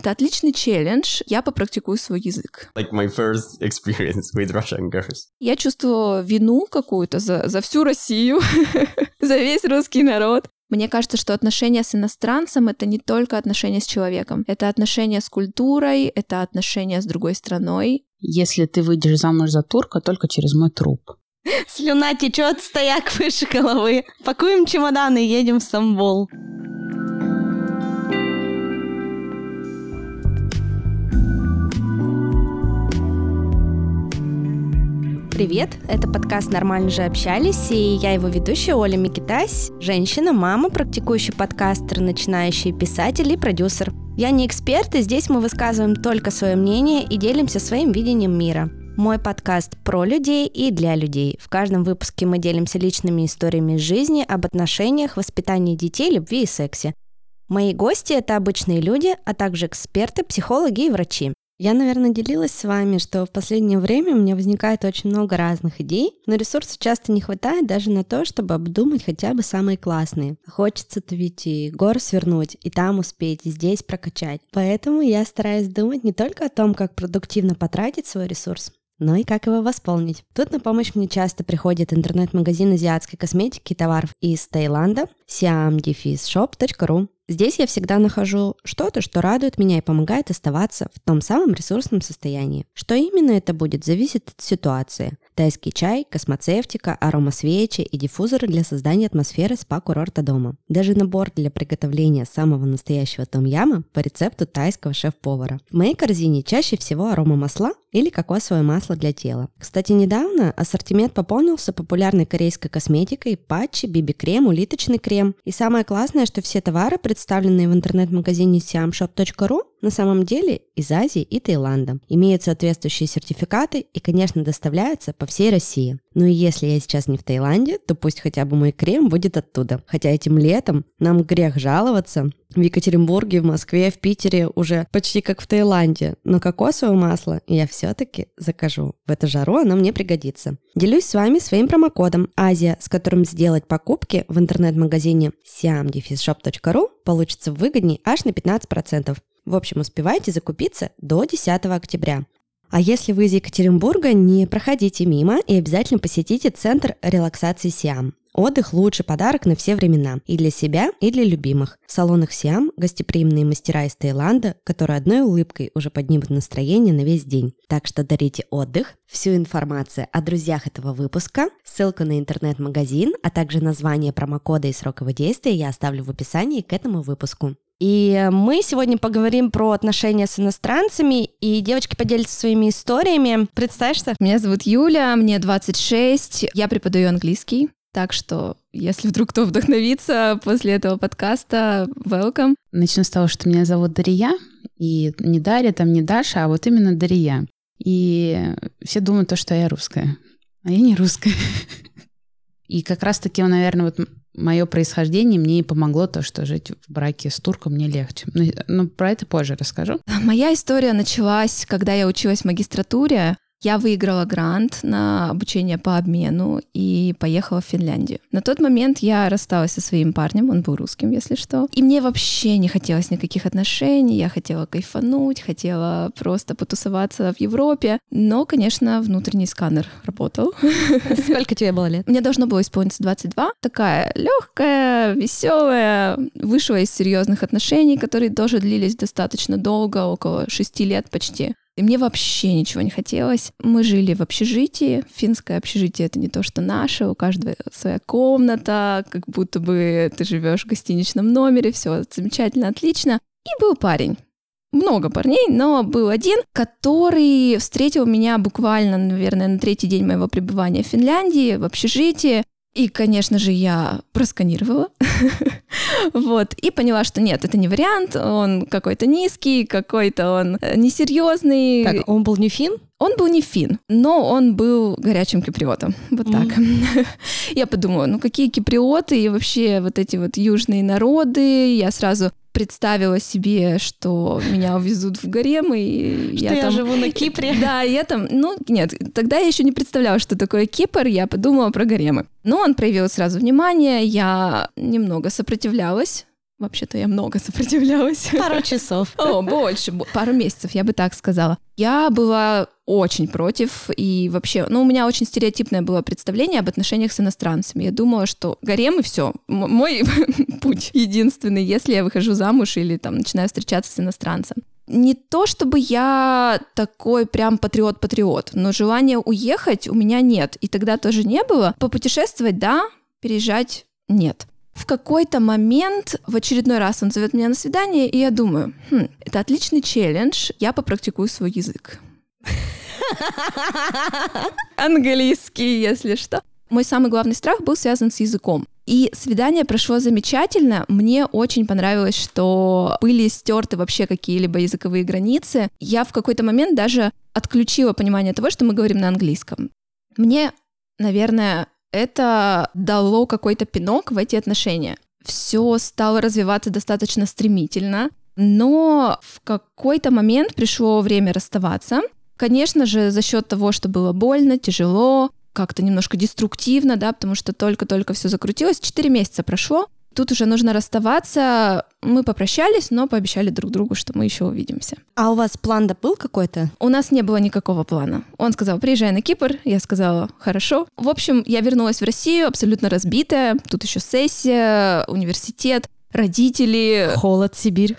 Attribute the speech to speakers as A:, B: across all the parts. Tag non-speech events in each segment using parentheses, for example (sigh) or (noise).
A: Это отличный челлендж. Я попрактикую свой язык.
B: Like my first experience (laughs) with Russian girls.
A: Я чувствую вину какую-то за, за всю Россию, (laughs) за весь русский народ. Мне кажется, что отношения с иностранцем — это не только отношения с человеком. Это отношения с культурой, это отношения с другой страной.
C: Если ты выйдешь замуж за турка, только через мой труп.
D: Слюна течет, стояк выше головы. Пакуем чемоданы и едем в Стамбул. Привет, это подкаст «Нормально же общались», и я его ведущая Оля Микитась, женщина, мама, практикующий подкастер, начинающий писатель и продюсер. Я не эксперт, и здесь мы высказываем только свое мнение и делимся своим видением мира. Мой подкаст про людей и для людей. В каждом выпуске мы делимся личными историями из жизни, об отношениях, воспитании детей, любви и сексе. Мои гости — это обычные люди, а также эксперты, психологи и врачи. Я, наверное, делилась с вами, что в последнее время у меня возникает очень много разных идей, но ресурсов часто не хватает даже на то, чтобы обдумать хотя бы самые классные. Хочется-то ведь и гор свернуть, и там успеть, и здесь прокачать. Поэтому я стараюсь думать не только о том, как продуктивно потратить свой ресурс, но и как его восполнить. Тут на помощь мне часто приходит интернет-магазин азиатской косметики и товаров из Таиланда siamdefizshop.ru. Здесь я всегда нахожу что-то, что радует меня и помогает оставаться в том самом ресурсном состоянии. Что именно это будет, зависит от ситуации. Тайский чай, космоцевтика, аромасвечи и диффузоры для создания атмосферы спа-курорта дома. Даже набор для приготовления самого настоящего том-яма по рецепту тайского шеф-повара. В моей корзине чаще всего аромамасла или кокосовое масло для тела. Кстати, недавно ассортимент пополнился популярной корейской косметикой, патчи, биби-крем, улиточный крем. И самое классное, что все товары, представленные в интернет-магазине siamshop.ru, на самом деле из Азии и Таиланда. Имеют соответствующие сертификаты и, конечно, доставляются по всей России. Ну и если я сейчас не в Таиланде, то пусть хотя бы мой крем будет оттуда. Хотя этим летом нам грех жаловаться. В Екатеринбурге, в Москве, в Питере уже почти как в Таиланде. Но кокосовое масло я все-таки закажу. В эту жару оно мне пригодится. Делюсь с вами своим промокодом Азия, с которым сделать покупки в интернет-магазине siamdefizshop.ru получится выгоднее аж на 15%. В общем, успевайте закупиться до 10 октября. А если вы из Екатеринбурга, не проходите мимо и обязательно посетите Центр релаксации Сиам. Отдых – лучший подарок на все времена. И для себя, и для любимых. В салонах Сиам гостеприимные мастера из Таиланда, которые одной улыбкой уже поднимут настроение на весь день. Так что дарите отдых. Всю информацию о друзьях этого выпуска, ссылку на интернет-магазин, а также название промокода и срок его действия я оставлю в описании к этому выпуску. И мы сегодня поговорим про отношения с иностранцами, и девочки поделятся своими историями. Представишься?
A: Меня зовут Юля, мне 26, я преподаю английский. Так что, если вдруг кто вдохновится после этого подкаста, welcome.
C: Начну с того, что меня зовут Дария, и не Дарья, там не Даша, а вот именно Дария. И все думают то, что я русская. А я не русская. (laughs) И как раз-таки, наверное, вот мое происхождение мне и помогло то, что жить в браке с турком мне легче. Но, ну, но про это позже расскажу.
A: Моя история началась, когда я училась в магистратуре. Я выиграла грант на обучение по обмену и поехала в Финляндию. На тот момент я рассталась со своим парнем, он был русским, если что. И мне вообще не хотелось никаких отношений, я хотела кайфануть, хотела просто потусоваться в Европе. Но, конечно, внутренний сканер работал. (laughs)
D: Сколько тебе было лет?
A: Мне должно было исполниться 22. Такая легкая, веселая, вышла из серьезных отношений, которые тоже длились достаточно долго, около шести лет почти. И мне вообще ничего не хотелось. Мы жили в общежитии. Финское общежитие — это не то, что наше. У каждого своя комната, как будто бы ты живешь в гостиничном номере. Все замечательно, отлично. И был парень много парней, но был один, который встретил меня буквально, наверное, на третий день моего пребывания в Финляндии, в общежитии. И, конечно же, я просканировала. (laughs) вот. И поняла, что нет, это не вариант. Он какой-то низкий, какой-то он э, несерьезный.
D: Так, он был не фин?
A: Он был не фин, но он был горячим киприотом. Вот mm. так. (laughs) я подумала, ну какие киприоты и вообще вот эти вот южные народы. Я сразу представила себе, что меня увезут в гарем, и
D: что
A: я,
D: я
A: там...
D: живу на Кипре. (laughs)
A: Да, я там... Ну, нет, тогда я еще не представляла, что такое Кипр, я подумала про гаремы. Но он проявил сразу внимание, я немного сопротивлялась, Вообще-то я много сопротивлялась.
D: Пару часов. (laughs)
A: О, больше, бо- пару месяцев, я бы так сказала. Я была очень против, и вообще, ну, у меня очень стереотипное было представление об отношениях с иностранцами. Я думала, что гарем и все. Мой (laughs) путь единственный, если я выхожу замуж или там начинаю встречаться с иностранцем. Не то чтобы я такой прям патриот-патриот, но желания уехать у меня нет. И тогда тоже не было. Попутешествовать, да, переезжать нет. В какой-то момент, в очередной раз он зовет меня на свидание, и я думаю, хм, это отличный челлендж, я попрактикую свой язык. Английский, если что. Мой самый главный страх был связан с языком. И свидание прошло замечательно. Мне очень понравилось, что были стерты вообще какие-либо языковые границы. Я в какой-то момент даже отключила понимание того, что мы говорим на английском. Мне, наверное, это дало какой-то пинок в эти отношения. Все стало развиваться достаточно стремительно, но в какой-то момент пришло время расставаться. Конечно же, за счет того, что было больно, тяжело, как-то немножко деструктивно, да, потому что только-только все закрутилось, четыре месяца прошло, Тут уже нужно расставаться. Мы попрощались, но пообещали друг другу, что мы еще увидимся.
D: А у вас план-то был какой-то?
A: У нас не было никакого плана. Он сказал, приезжай на Кипр. Я сказала, хорошо. В общем, я вернулась в Россию абсолютно разбитая. Тут еще сессия, университет родители.
D: Холод, Сибирь.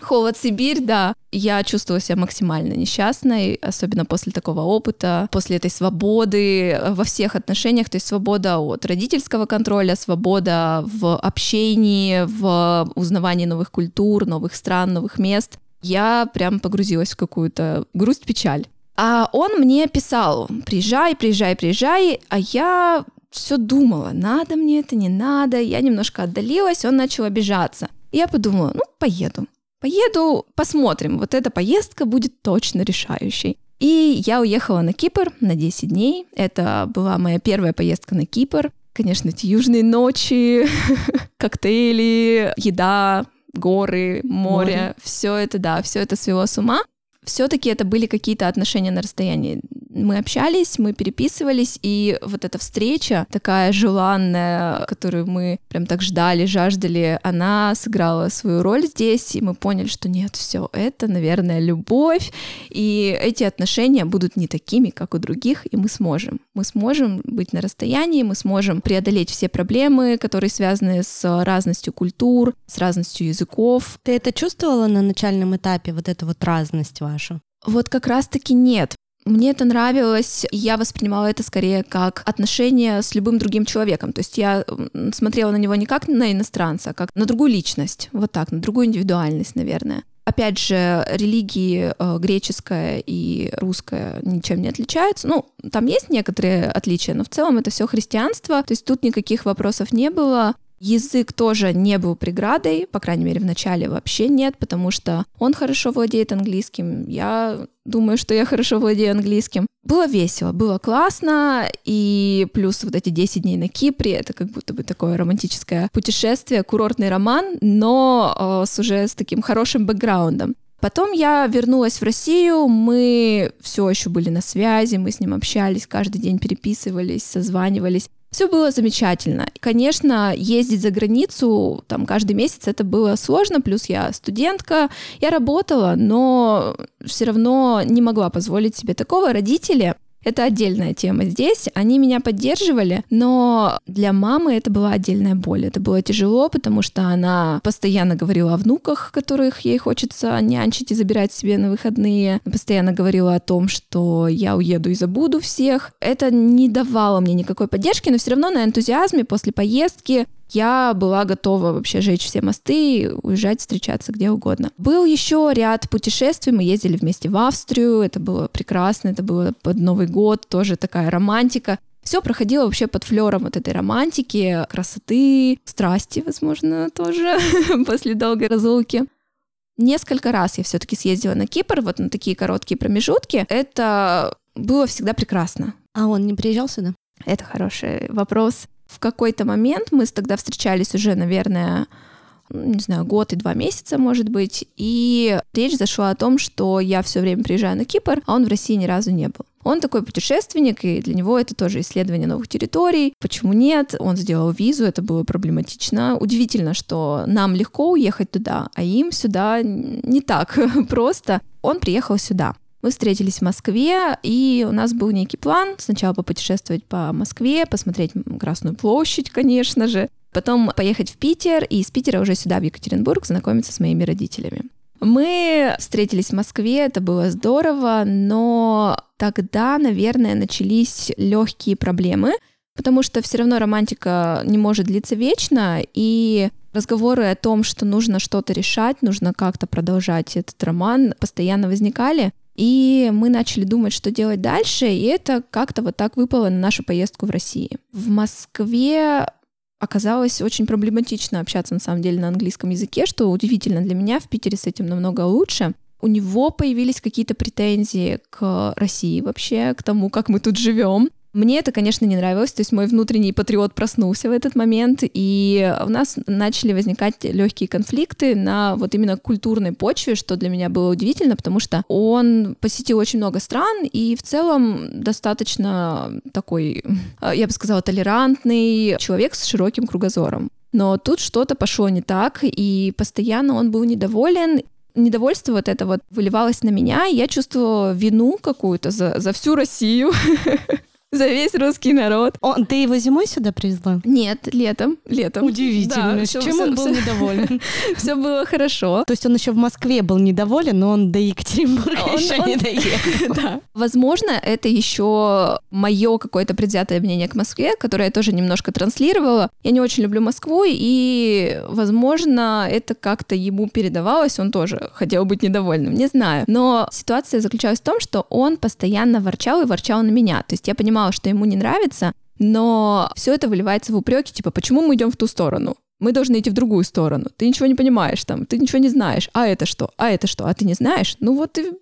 A: Холод, Сибирь, да. Я чувствовала себя максимально несчастной, особенно после такого опыта, после этой свободы во всех отношениях, то есть свобода от родительского контроля, свобода в общении, в узнавании новых культур, новых стран, новых мест. Я прям погрузилась в какую-то грусть-печаль. А он мне писал, приезжай, приезжай, приезжай, а я все думала, надо мне это, не надо. Я немножко отдалилась, он начал обижаться. И я подумала, ну, поеду. Поеду, посмотрим. Вот эта поездка будет точно решающей. И я уехала на Кипр на 10 дней. Это была моя первая поездка на Кипр. Конечно, эти южные ночи, (laughs) коктейли, еда, горы, море, море. все это, да, все это свело с ума все-таки это были какие-то отношения на расстоянии. Мы общались, мы переписывались, и вот эта встреча, такая желанная, которую мы прям так ждали, жаждали, она сыграла свою роль здесь, и мы поняли, что нет, все, это, наверное, любовь, и эти отношения будут не такими, как у других, и мы сможем. Мы сможем быть на расстоянии, мы сможем преодолеть все проблемы, которые связаны с разностью культур, с разностью языков.
D: Ты это чувствовала на начальном этапе, вот эту вот разность вашу?
A: Вот как раз-таки нет. Мне это нравилось, я воспринимала это скорее как отношение с любым другим человеком. То есть я смотрела на него не как на иностранца, а как на другую личность, вот так, на другую индивидуальность, наверное. Опять же, религии э, греческая и русская ничем не отличаются. Ну, там есть некоторые отличия, но в целом это все христианство. То есть тут никаких вопросов не было. Язык тоже не был преградой, по крайней мере, в начале вообще нет, потому что он хорошо владеет английским, я думаю, что я хорошо владею английским. Было весело, было классно, и плюс вот эти 10 дней на Кипре, это как будто бы такое романтическое путешествие, курортный роман, но э, с уже с таким хорошим бэкграундом. Потом я вернулась в Россию, мы все еще были на связи, мы с ним общались, каждый день переписывались, созванивались. Все было замечательно. Конечно, ездить за границу там каждый месяц это было сложно, плюс я студентка, я работала, но все равно не могла позволить себе такого. Родители это отдельная тема здесь. Они меня поддерживали, но для мамы это была отдельная боль. Это было тяжело, потому что она постоянно говорила о внуках, которых ей хочется нянчить и забирать себе на выходные. Постоянно говорила о том, что я уеду и забуду всех. Это не давало мне никакой поддержки, но все равно на энтузиазме после поездки я была готова вообще жечь все мосты, уезжать, встречаться где угодно. Был еще ряд путешествий, мы ездили вместе в Австрию, это было прекрасно, это было под Новый год, тоже такая романтика. Все проходило вообще под флером вот этой романтики, красоты, страсти, возможно, тоже (laughs) после долгой разлуки. Несколько раз я все-таки съездила на Кипр, вот на такие короткие промежутки. Это было всегда прекрасно.
D: А он не приезжал сюда?
A: Это хороший вопрос в какой-то момент мы тогда встречались уже, наверное, не знаю, год и два месяца, может быть, и речь зашла о том, что я все время приезжаю на Кипр, а он в России ни разу не был. Он такой путешественник, и для него это тоже исследование новых территорий. Почему нет? Он сделал визу, это было проблематично. Удивительно, что нам легко уехать туда, а им сюда не так (laughs) просто. Он приехал сюда. Мы встретились в Москве, и у нас был некий план. Сначала попутешествовать по Москве, посмотреть Красную площадь, конечно же. Потом поехать в Питер, и из Питера уже сюда, в Екатеринбург, знакомиться с моими родителями. Мы встретились в Москве, это было здорово, но тогда, наверное, начались легкие проблемы, потому что все равно романтика не может длиться вечно, и разговоры о том, что нужно что-то решать, нужно как-то продолжать этот роман, постоянно возникали. И мы начали думать, что делать дальше, и это как-то вот так выпало на нашу поездку в России. В Москве оказалось очень проблематично общаться на самом деле на английском языке, что удивительно для меня, в Питере с этим намного лучше. У него появились какие-то претензии к России вообще, к тому, как мы тут живем. Мне это, конечно, не нравилось, то есть мой внутренний патриот проснулся в этот момент, и у нас начали возникать легкие конфликты на вот именно культурной почве, что для меня было удивительно, потому что он посетил очень много стран и в целом достаточно такой, я бы сказала, толерантный человек с широким кругозором. Но тут что-то пошло не так, и постоянно он был недоволен, недовольство вот это вот выливалось на меня, и я чувствовала вину какую-то за, за всю Россию. (laughs) за весь русский народ.
D: Он, ты его зимой сюда привезла?
A: Нет, летом. Летом.
D: Удивительно. Да, чем все, он был все, недоволен? (laughs)
A: Все было хорошо.
D: То есть он еще в Москве был недоволен, но он до Екатеринбурга он, еще он, не доехал. (laughs)
A: Да. Возможно, это еще мое какое-то предвзятое мнение к Москве, которое я тоже немножко транслировала. Я не очень люблю Москву, и, возможно, это как-то ему передавалось, он тоже хотел быть недовольным, не знаю. Но ситуация заключалась в том, что он постоянно ворчал и ворчал на меня. То есть я понимала, понимала, что ему не нравится, но все это выливается в упреки, типа, почему мы идем в ту сторону? Мы должны идти в другую сторону. Ты ничего не понимаешь там, ты ничего не знаешь. А это что? А это что? А ты не знаешь? Ну вот и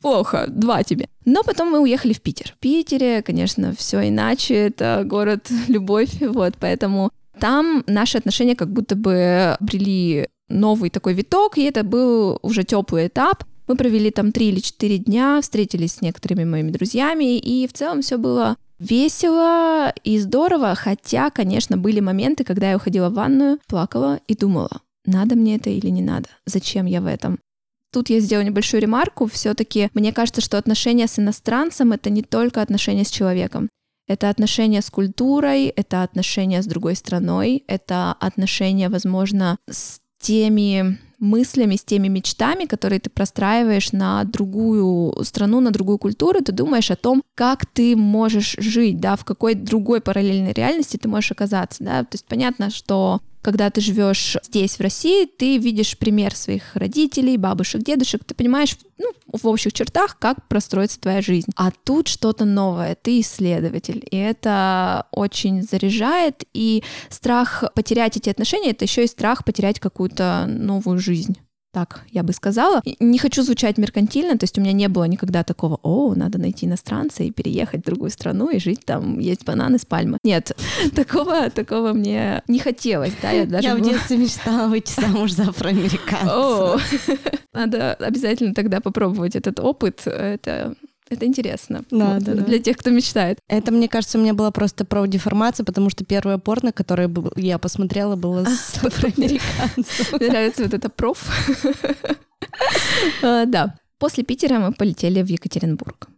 A: плохо, два тебе. Но потом мы уехали в Питер. В Питере, конечно, все иначе, это город (laughs) любовь, вот, поэтому там наши отношения как будто бы обрели новый такой виток, и это был уже теплый этап. Мы провели там три или четыре дня, встретились с некоторыми моими друзьями, и в целом все было весело и здорово, хотя, конечно, были моменты, когда я уходила в ванную, плакала и думала, надо мне это или не надо, зачем я в этом. Тут я сделаю небольшую ремарку. Все-таки мне кажется, что отношения с иностранцем это не только отношения с человеком. Это отношения с культурой, это отношения с другой страной, это отношения, возможно, с теми мыслями, с теми мечтами, которые ты простраиваешь на другую страну, на другую культуру, ты думаешь о том, как ты можешь жить, да, в какой другой параллельной реальности ты можешь оказаться, да, то есть понятно, что когда ты живешь здесь, в России, ты видишь пример своих родителей, бабушек, дедушек, ты понимаешь, ну, в общих чертах, как простроится твоя жизнь. А тут что-то новое, ты исследователь, и это очень заряжает, и страх потерять эти отношения, это еще и страх потерять какую-то новую жизнь так я бы сказала. Не хочу звучать меркантильно, то есть у меня не было никогда такого, о, надо найти иностранца и переехать в другую страну и жить там, есть бананы с пальмы. Нет, (laughs) такого, такого мне не хотелось, да,
D: я (laughs) даже... Я в детстве мечтала выйти замуж за афроамериканца. (laughs)
A: Надо обязательно тогда попробовать этот опыт, это это интересно.
D: Да, вот, да,
A: для да. тех, кто мечтает.
D: Это, мне кажется, у меня была просто проудеформация, потому что первое порно, которое я посмотрела, было с афроамериканцем.
A: Мне нравится вот это проф. А, да. После Питера мы полетели в Екатеринбург.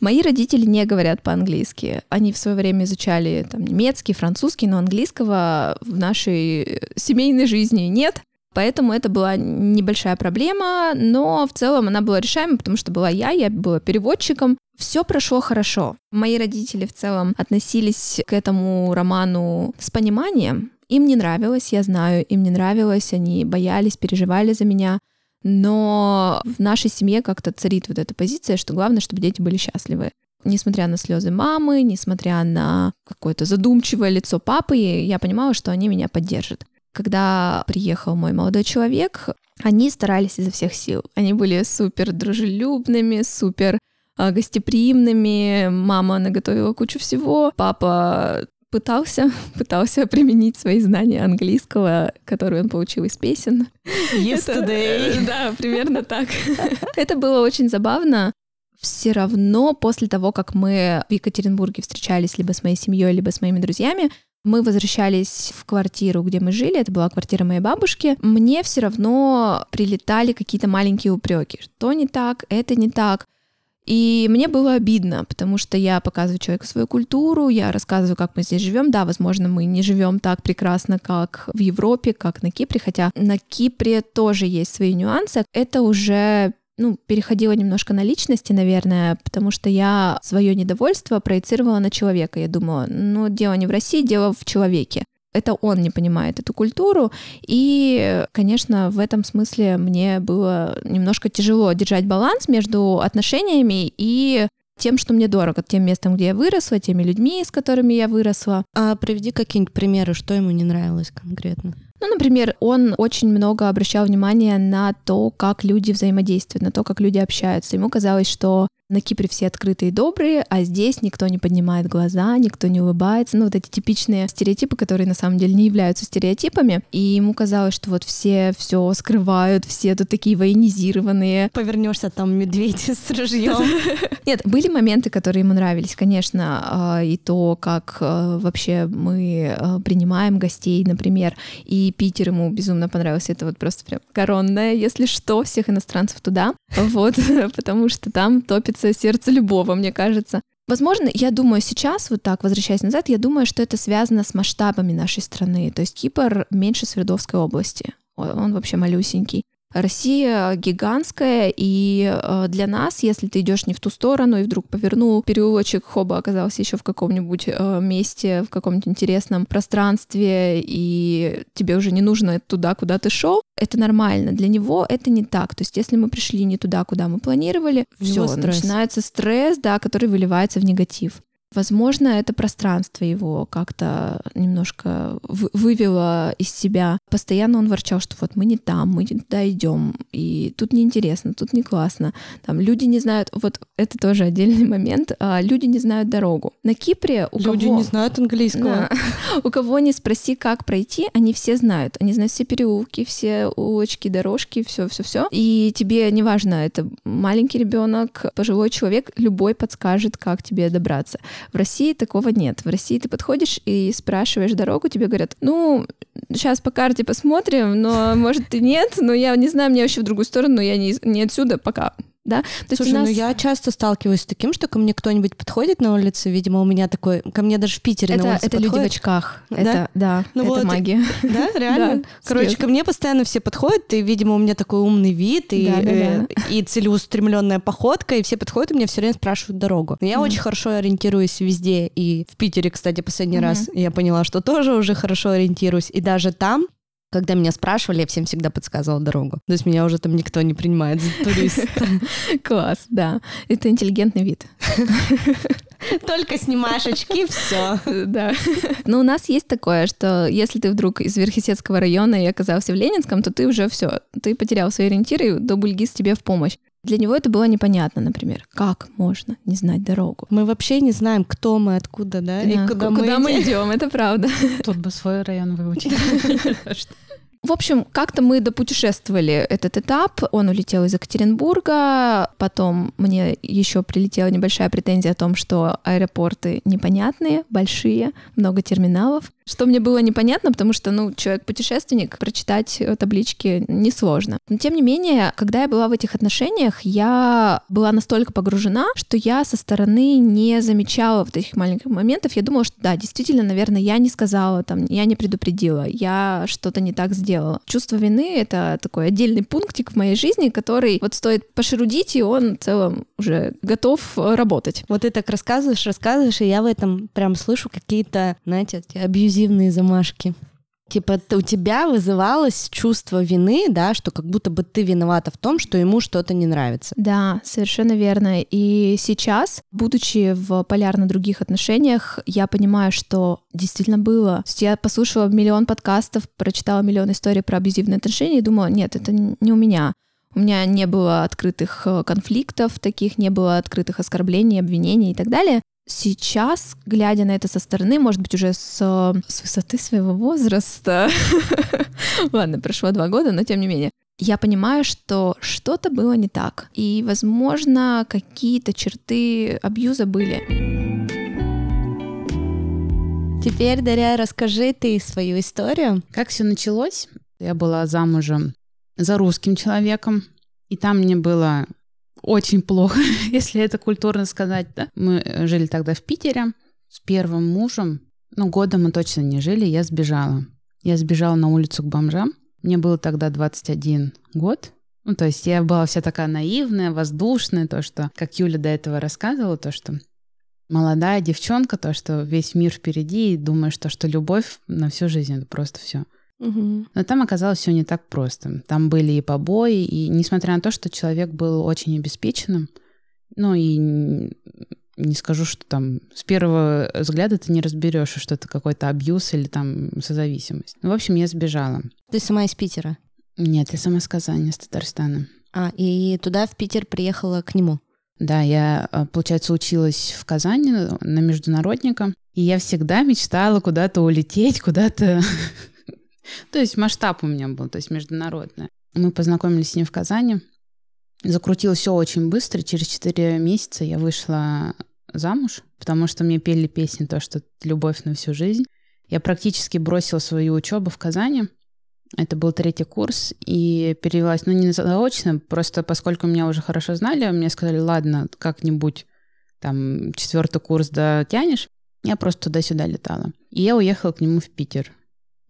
A: Мои родители не говорят по-английски. Они в свое время изучали там, немецкий, французский, но английского в нашей семейной жизни нет. Поэтому это была небольшая проблема, но в целом она была решаема, потому что была я, я была переводчиком. Все прошло хорошо. Мои родители в целом относились к этому роману с пониманием. Им не нравилось, я знаю, им не нравилось, они боялись, переживали за меня. Но в нашей семье как-то царит вот эта позиция, что главное, чтобы дети были счастливы. Несмотря на слезы мамы, несмотря на какое-то задумчивое лицо папы, я понимала, что они меня поддержат. Когда приехал мой молодой человек, они старались изо всех сил. Они были супер дружелюбными, супер а, гостеприимными. Мама наготовила кучу всего. Папа пытался, (laughs) пытался применить свои знания английского, которые он получил из песен.
D: Yesterday.
A: Это, да, примерно так. Это было очень забавно. Все равно после того, как мы в Екатеринбурге встречались либо с моей семьей, либо с моими друзьями, мы возвращались в квартиру, где мы жили, это была квартира моей бабушки, мне все равно прилетали какие-то маленькие упреки. Что не так, это не так. И мне было обидно, потому что я показываю человеку свою культуру, я рассказываю, как мы здесь живем. Да, возможно, мы не живем так прекрасно, как в Европе, как на Кипре, хотя на Кипре тоже есть свои нюансы. Это уже ну, переходила немножко на личности, наверное, потому что я свое недовольство проецировала на человека. Я думала, ну, дело не в России, дело в человеке это он не понимает эту культуру. И, конечно, в этом смысле мне было немножко тяжело держать баланс между отношениями и тем, что мне дорого, тем местом, где я выросла, теми людьми, с которыми я выросла.
D: А приведи какие-нибудь примеры, что ему не нравилось конкретно.
A: Ну, например, он очень много обращал внимание на то, как люди взаимодействуют, на то, как люди общаются. Ему казалось, что на Кипре все открытые и добрые, а здесь никто не поднимает глаза, никто не улыбается. Ну, вот эти типичные стереотипы, которые на самом деле не являются стереотипами. И ему казалось, что вот все все скрывают, все тут такие военизированные.
D: Повернешься, там медведь с ружьем. (laughs)
A: Нет, были моменты, которые ему нравились, конечно, а, и то, как а, вообще мы а, принимаем гостей, например, и Питер ему безумно понравился. Это вот просто прям коронное, если что, всех иностранцев туда. Вот, (laughs) потому что там топится сердце, любого, мне кажется. Возможно, я думаю сейчас, вот так, возвращаясь назад, я думаю, что это связано с масштабами нашей страны. То есть Кипр меньше Свердловской области. Он вообще малюсенький. Россия гигантская, и э, для нас, если ты идешь не в ту сторону и вдруг повернул переулочек, хоба оказался еще в каком-нибудь э, месте, в каком-нибудь интересном пространстве, и тебе уже не нужно туда, куда ты шел, это нормально. Для него это не так. То есть, если мы пришли не туда, куда мы планировали, все, начинается стресс, да, который выливается в негатив. Возможно, это пространство его как-то немножко вывело из себя. Постоянно он ворчал, что вот мы не там, мы не туда идем, и тут неинтересно, тут не классно. Там люди не знают, вот это тоже отдельный (laughs) момент, а, люди не знают дорогу. На Кипре у
D: люди
A: кого...
D: не знают английского. (laughs)
A: У кого не спроси, как пройти, они все знают. Они знают все переулки, все улочки, дорожки, все, все, все. И тебе неважно, это маленький ребенок, пожилой человек, любой подскажет, как тебе добраться. В России такого нет. В России ты подходишь и спрашиваешь дорогу, тебе говорят, ну, сейчас по карте посмотрим, но может и нет, но я не знаю, мне вообще в другую сторону, я не, не отсюда пока да?
D: То Слушай, нас... ну я часто сталкиваюсь с таким, что ко мне кто-нибудь подходит на улице, видимо, у меня такой, ко мне даже в Питере
A: это,
D: на улице
A: Это
D: подходит.
A: люди в очках, да? это, да, ну это вот, магия. (laughs)
D: Да, реально? Да, Короче, серьезно. ко мне постоянно все подходят, и, видимо, у меня такой умный вид, и, да, да, э, да. и целеустремленная походка, и все подходят, и меня все время спрашивают дорогу. Но я mm. очень хорошо ориентируюсь везде, и в Питере, кстати, последний mm-hmm. раз я поняла, что тоже уже хорошо ориентируюсь, и даже там когда меня спрашивали, я всем всегда подсказывала дорогу. То есть меня уже там никто не принимает за туриста. (laughs)
A: Класс, да. Это интеллигентный вид. (laughs)
D: Только снимаешь очки, все.
A: Да. Но у нас есть такое, что если ты вдруг из Верхесецкого района и оказался в Ленинском, то ты уже все, ты потерял свои ориентиры, и Добульгиз тебе в помощь. Для него это было непонятно, например. Как можно не знать дорогу?
D: Мы вообще не знаем, кто мы, откуда, да, да
A: и куда, куда мы, мы идем, это правда. (laughs)
C: Тут бы свой район выучить. (laughs)
A: В общем, как-то мы допутешествовали этот этап. Он улетел из Екатеринбурга. Потом мне еще прилетела небольшая претензия о том, что аэропорты непонятные, большие, много терминалов. Что мне было непонятно, потому что, ну, человек-путешественник, прочитать таблички несложно. Но, тем не менее, когда я была в этих отношениях, я была настолько погружена, что я со стороны не замечала вот этих маленьких моментов. Я думала, что да, действительно, наверное, я не сказала, там, я не предупредила, я что-то не так сделала. Чувство вины — это такой отдельный пунктик в моей жизни, который вот стоит пошерудить, и он в целом уже готов работать.
D: Вот ты так рассказываешь, рассказываешь, и я в этом прям слышу какие-то, знаете, абьюз абьюзивные замашки. Типа у тебя вызывалось чувство вины, да, что как будто бы ты виновата в том, что ему что-то не нравится.
A: Да, совершенно верно. И сейчас, будучи в полярно других отношениях, я понимаю, что действительно было. То есть я послушала миллион подкастов, прочитала миллион историй про абьюзивные отношения и думала, нет, это не у меня. У меня не было открытых э, конфликтов таких, не было открытых оскорблений, обвинений и так далее. Сейчас, глядя на это со стороны, может быть, уже с, с высоты своего возраста, (laughs) ладно, прошло два года, но тем не менее, я понимаю, что что-то было не так. И, возможно, какие-то черты абьюза были.
D: Теперь, Дарья, расскажи ты свою историю.
C: Как все началось? Я была замужем за русским человеком, и там мне было очень плохо, (laughs) если это культурно сказать. Да? Мы жили тогда в Питере с первым мужем. Ну, года мы точно не жили, я сбежала. Я сбежала на улицу к бомжам. Мне было тогда 21 год. Ну, то есть я была вся такая наивная, воздушная, то, что, как Юля до этого рассказывала, то, что молодая девчонка, то, что весь мир впереди, и думаешь, то, что любовь на всю жизнь, это просто все.
D: Угу.
C: Но там оказалось все не так просто. Там были и побои, и несмотря на то, что человек был очень обеспеченным, ну и не скажу, что там с первого взгляда ты не разберешь, что это какой-то абьюз или там созависимость. Ну, в общем, я сбежала.
D: Ты сама из Питера?
C: Нет, я сама с Казани, с Татарстана.
D: А, и туда, в Питер, приехала к нему?
C: Да, я, а, получается, училась в Казани на международника, и я всегда мечтала куда-то улететь, куда-то (laughs) То есть масштаб у меня был, то есть международный. Мы познакомились с ним в Казани. Закрутилось все очень быстро. Через 4 месяца я вышла замуж, потому что мне пели песни то, что любовь на всю жизнь. Я практически бросила свою учебу в Казани. Это был третий курс, и перевелась, ну, не заочно, просто поскольку меня уже хорошо знали, мне сказали, ладно, как-нибудь там четвертый курс дотянешь. Я просто туда-сюда летала. И я уехала к нему в Питер.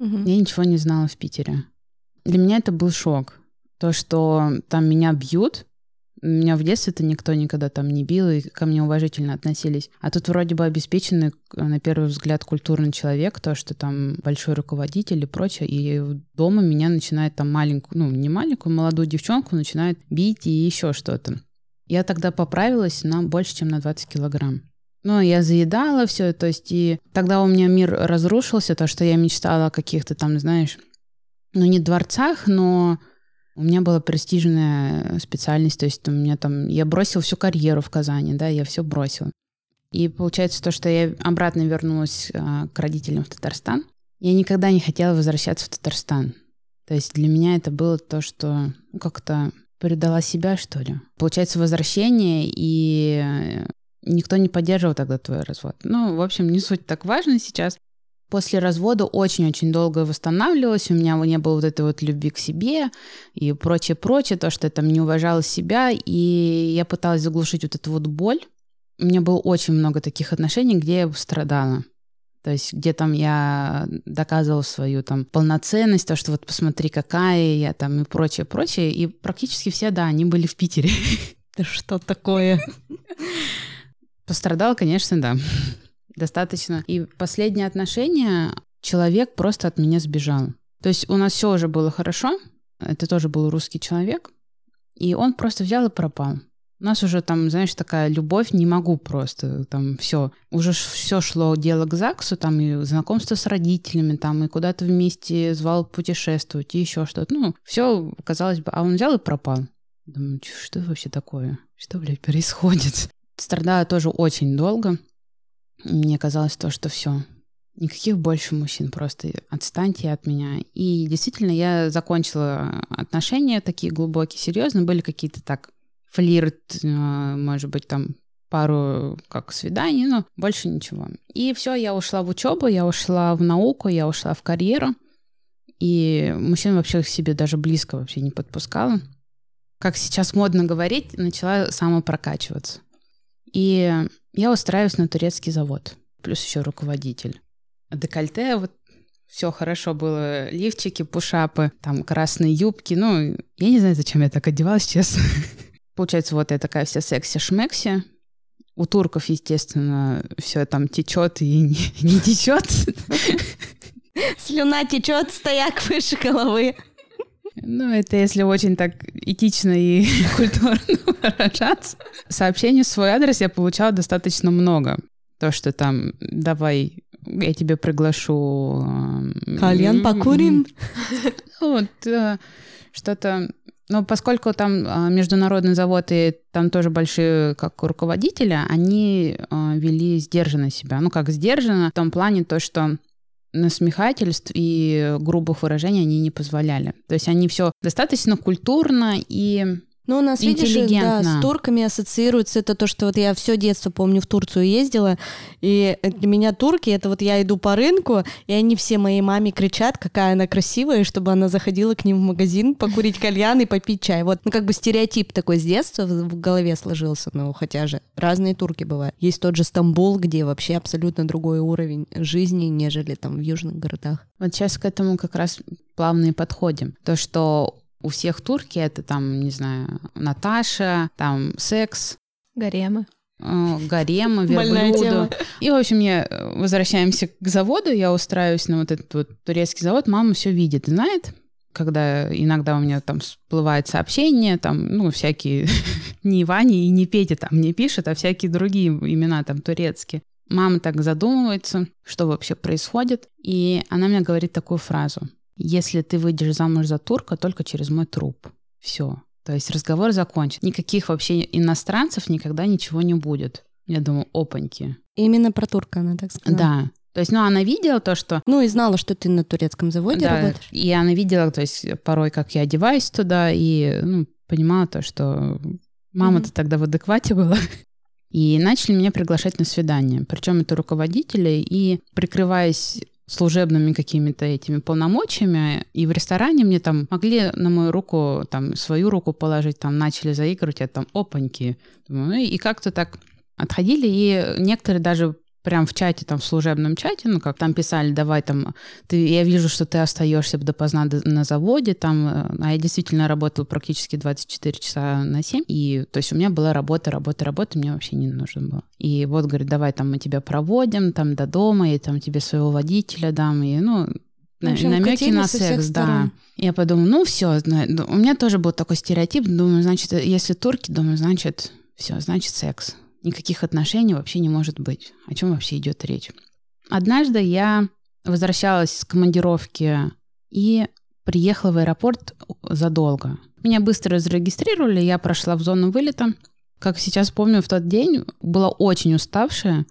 D: Угу.
C: Я ничего не знала в Питере. Для меня это был шок. То, что там меня бьют, меня в детстве-то никто никогда там не бил, и ко мне уважительно относились. А тут вроде бы обеспеченный, на первый взгляд, культурный человек, то, что там большой руководитель и прочее, и дома меня начинает там маленькую, ну, не маленькую, молодую девчонку начинает бить и еще что-то. Я тогда поправилась на больше, чем на 20 килограмм. Ну, я заедала все, то есть и тогда у меня мир разрушился, то, что я мечтала о каких-то там, знаешь, ну, не дворцах, но у меня была престижная специальность, то есть у меня там, я бросила всю карьеру в Казани, да, я все бросила. И получается то, что я обратно вернулась а, к родителям в Татарстан. Я никогда не хотела возвращаться в Татарстан. То есть для меня это было то, что ну, как-то предала себя, что ли. Получается, возвращение и Никто не поддерживал тогда твой развод. Ну, в общем, не суть так важно сейчас. После развода очень-очень долго восстанавливалась, у меня не было вот этой вот любви к себе и прочее-прочее, то, что я там не уважала себя, и я пыталась заглушить вот эту вот боль. У меня было очень много таких отношений, где я страдала. То есть где там я доказывала свою там полноценность, то, что вот посмотри, какая я там и прочее, прочее. И практически все, да, они были в Питере. (laughs)
D: Да что такое?
C: Пострадал, конечно, да. (laughs) Достаточно. И последнее отношение человек просто от меня сбежал. То есть у нас все уже было хорошо. Это тоже был русский человек. И он просто взял и пропал. У нас уже там, знаешь, такая любовь, не могу просто, там все. Уже все шло дело к ЗАГСу, там и знакомство с родителями, там и куда-то вместе звал путешествовать, и еще что-то. Ну, все, казалось бы, а он взял и пропал. Думаю, что вообще такое? Что, блядь, происходит? Страдала тоже очень долго. Мне казалось то, что все, никаких больше мужчин, просто отстаньте от меня. И действительно, я закончила отношения такие глубокие, серьезные. Были какие-то так флирт, э, может быть, там пару как свиданий, но больше ничего. И все, я ушла в учебу, я ушла в науку, я ушла в карьеру. И мужчин вообще к себе даже близко вообще не подпускала. Как сейчас модно говорить, начала самопрокачиваться. И я устраиваюсь на турецкий завод, плюс еще руководитель. Декольте, вот все хорошо было, лифчики, пушапы, там красные юбки. Ну, я не знаю, зачем я так одевалась, (laughs) честно. Получается, вот я такая вся секси-шмекси. У турков, естественно, все там течет и не, не течет.
D: Слюна течет, стояк выше головы.
C: Ну, это если очень так этично и (laughs) культурно выражаться. Сообщений в свой адрес я получала достаточно много. То, что там, давай, я тебе приглашу...
D: Кальян покурим?
C: Вот, что-то Но поскольку там а, международный завод и там тоже большие как руководители, они а, вели сдержанно себя. Ну, как сдержанно в том плане то, что насмехательств и грубых выражений они не позволяли. То есть они все достаточно культурно и
D: ну, у нас, видишь, да, с турками ассоциируется это то, что вот я все детство, помню, в Турцию ездила, и для меня турки, это вот я иду по рынку, и они все моей маме кричат, какая она красивая, чтобы она заходила к ним в магазин покурить кальян и попить чай. Вот, ну, как бы стереотип такой с детства в голове сложился, ну, хотя же разные турки бывают. Есть тот же Стамбул, где вообще абсолютно другой уровень жизни, нежели там в южных городах.
C: Вот сейчас к этому как раз плавно и подходим. То, что у всех турки это там, не знаю, Наташа, там секс.
A: Гаремы.
C: Э, гаремы, (laughs) верблюды. И, в общем, я э, возвращаемся к заводу, я устраиваюсь на вот этот вот турецкий завод, мама все видит, знает, когда иногда у меня там всплывает сообщение, там, ну, всякие, (laughs) не Ваня и не Петя там не пишет, а всякие другие имена там турецкие. Мама так задумывается, что вообще происходит, и она мне говорит такую фразу – если ты выйдешь замуж за турка, только через мой труп. Все. То есть разговор закончен. Никаких вообще иностранцев никогда ничего не будет. Я думаю, опаньки.
D: Именно про турка она так сказала.
C: Да. То есть, ну, она видела то, что...
D: Ну, и знала, что ты на турецком заводе да, работаешь.
C: И она видела, то есть, порой, как я одеваюсь туда, и, ну, понимала то, что мама-то mm-hmm. тогда в адеквате была. (laughs) И начали меня приглашать на свидание. Причем это руководители, и прикрываясь служебными какими-то этими полномочиями, и в ресторане мне там могли на мою руку, там, свою руку положить, там, начали заигрывать, я там, опаньки. Ну, и как-то так отходили, и некоторые даже прям в чате, там, в служебном чате, ну, как там писали, давай там, ты, я вижу, что ты остаешься допоздна на заводе, там, э, а я действительно работала практически 24 часа на 7, и, то есть у меня была работа, работа, работа, мне вообще не нужно было. И вот, говорит, давай там мы тебя проводим, там, до дома, и там тебе своего водителя дам, и, ну, общем, намеки на секс, да. Я подумала, ну все, у меня тоже был такой стереотип, думаю, значит, если турки, думаю, значит, все, значит, секс никаких отношений вообще не может быть. О чем вообще идет речь? Однажды я возвращалась с командировки и приехала в аэропорт задолго. Меня быстро зарегистрировали, я прошла в зону вылета. Как сейчас помню, в тот день была очень уставшая.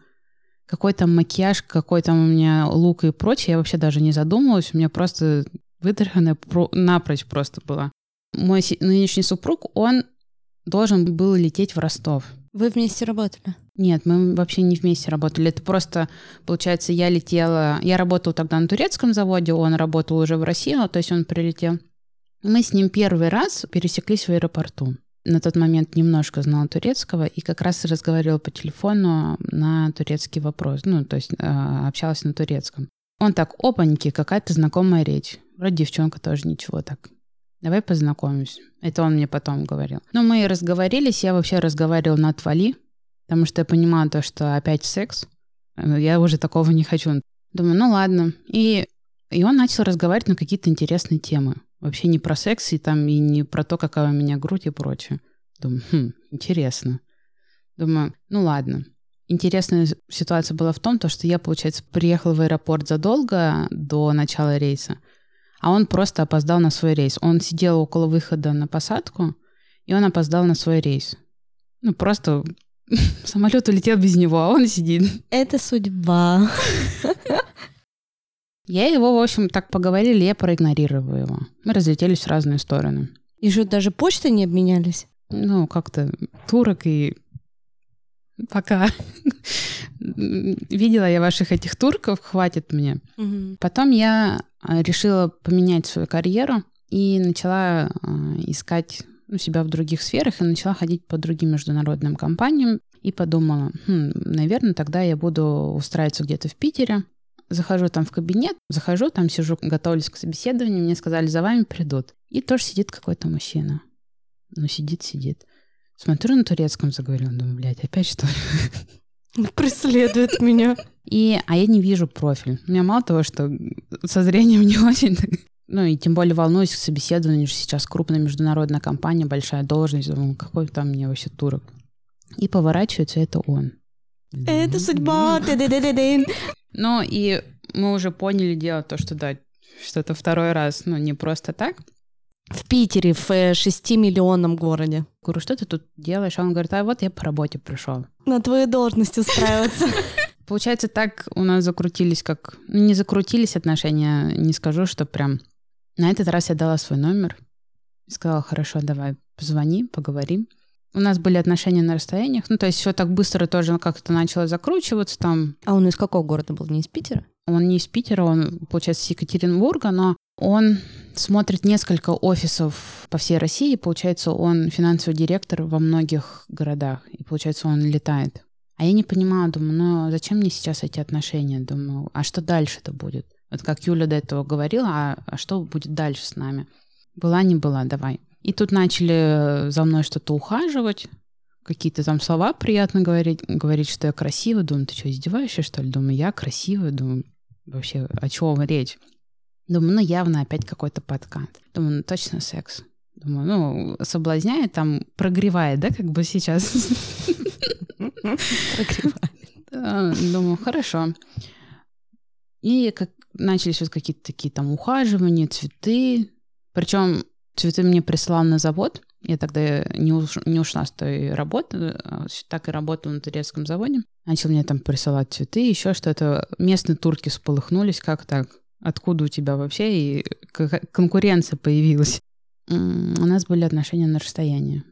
C: Какой там макияж, какой там у меня лук и прочее, я вообще даже не задумывалась. У меня просто выдоханная напрочь просто была. Мой нынешний супруг, он должен был лететь в Ростов.
D: Вы вместе работали?
C: Нет, мы вообще не вместе работали. Это просто, получается, я летела... Я работала тогда на турецком заводе, он работал уже в России, то есть он прилетел. Мы с ним первый раз пересеклись в аэропорту. На тот момент немножко знала турецкого и как раз разговаривала по телефону на турецкий вопрос. Ну, то есть э, общалась на турецком. Он так, опаньки, какая-то знакомая речь. Вроде девчонка тоже ничего так давай познакомимся. Это он мне потом говорил. Ну, мы разговорились, я вообще разговаривала на отвали, потому что я понимала то, что опять секс. Я уже такого не хочу. Думаю, ну ладно. И, и он начал разговаривать на какие-то интересные темы. Вообще не про секс и там и не про то, какая у меня грудь и прочее. Думаю, хм, интересно. Думаю, ну ладно. Интересная ситуация была в том, то, что я, получается, приехала в аэропорт задолго до начала рейса а он просто опоздал на свой рейс. Он сидел около выхода на посадку, и он опоздал на свой рейс. Ну, просто (laughs) самолет улетел без него, а он сидит.
D: Это судьба. (laughs)
C: Я его, в общем, так поговорили, я проигнорировала его. Мы разлетелись в разные стороны.
D: И что, даже почты не обменялись?
C: Ну, как-то турок и пока. (laughs) Видела я ваших этих турков, хватит мне. Угу. Потом я решила поменять свою карьеру и начала а, искать себя в других сферах и начала ходить по другим международным компаниям и подумала, хм, наверное, тогда я буду устраиваться где-то в Питере. Захожу там в кабинет, захожу, там сижу, готовлюсь к собеседованию, мне сказали, за вами придут. И тоже сидит какой-то мужчина. Ну, сидит, сидит. Смотрю на турецком, заговорил, думаю, блядь, опять что?
D: Преследует меня.
C: И, а я не вижу профиль. У меня мало того, что со зрением (laughs) не очень. Ну и тем более волнуюсь к собеседованию, что сейчас крупная международная компания, большая должность. Думаю, какой там мне вообще турок. И поворачивается, это он.
D: Это судьба.
C: Ну и мы уже поняли дело то, что да, что-то второй раз, ну не просто так.
D: В Питере, в э, шестимиллионном городе.
C: Говорю, что ты тут делаешь? А он говорит, а вот я по работе пришел.
D: На твою должность устраиваться. (laughs)
C: Получается, так у нас закрутились, как... ну, Не закрутились отношения, не скажу, что прям... На этот раз я дала свой номер. Сказала, хорошо, давай, позвони, поговорим. У нас были отношения на расстояниях. Ну, то есть все так быстро тоже как-то начало закручиваться. Там
D: А он из какого города был? Не из Питера?
C: он не из Питера, он, получается, из Екатеринбурга, но он смотрит несколько офисов по всей России. Получается, он финансовый директор во многих городах. И, получается, он летает. А я не понимала, думаю, ну зачем мне сейчас эти отношения? Думаю, а что дальше-то будет? Вот как Юля до этого говорила, а, а что будет дальше с нами? Была, не была, давай. И тут начали за мной что-то ухаживать, какие-то там слова приятно говорить, говорить, что я красивая. Думаю, ты что, издеваешься, что ли? Думаю, я красивая. Думаю, вообще, о чем речь? Думаю, ну, явно опять какой-то подкат. Думаю, ну, точно секс. Думаю, ну, соблазняет, там, прогревает, да, как бы сейчас. (laughs) Да, Думаю, хорошо. И как начались вот какие-то такие там ухаживания, цветы. Причем цветы мне прислал на завод. Я тогда не, уш- не ушла с той работы, а так и работала на турецком заводе. Начал мне там присылать цветы, еще что-то. Местные турки сполыхнулись, как так? Откуда у тебя вообще? И конкуренция появилась. У нас были отношения на расстоянии.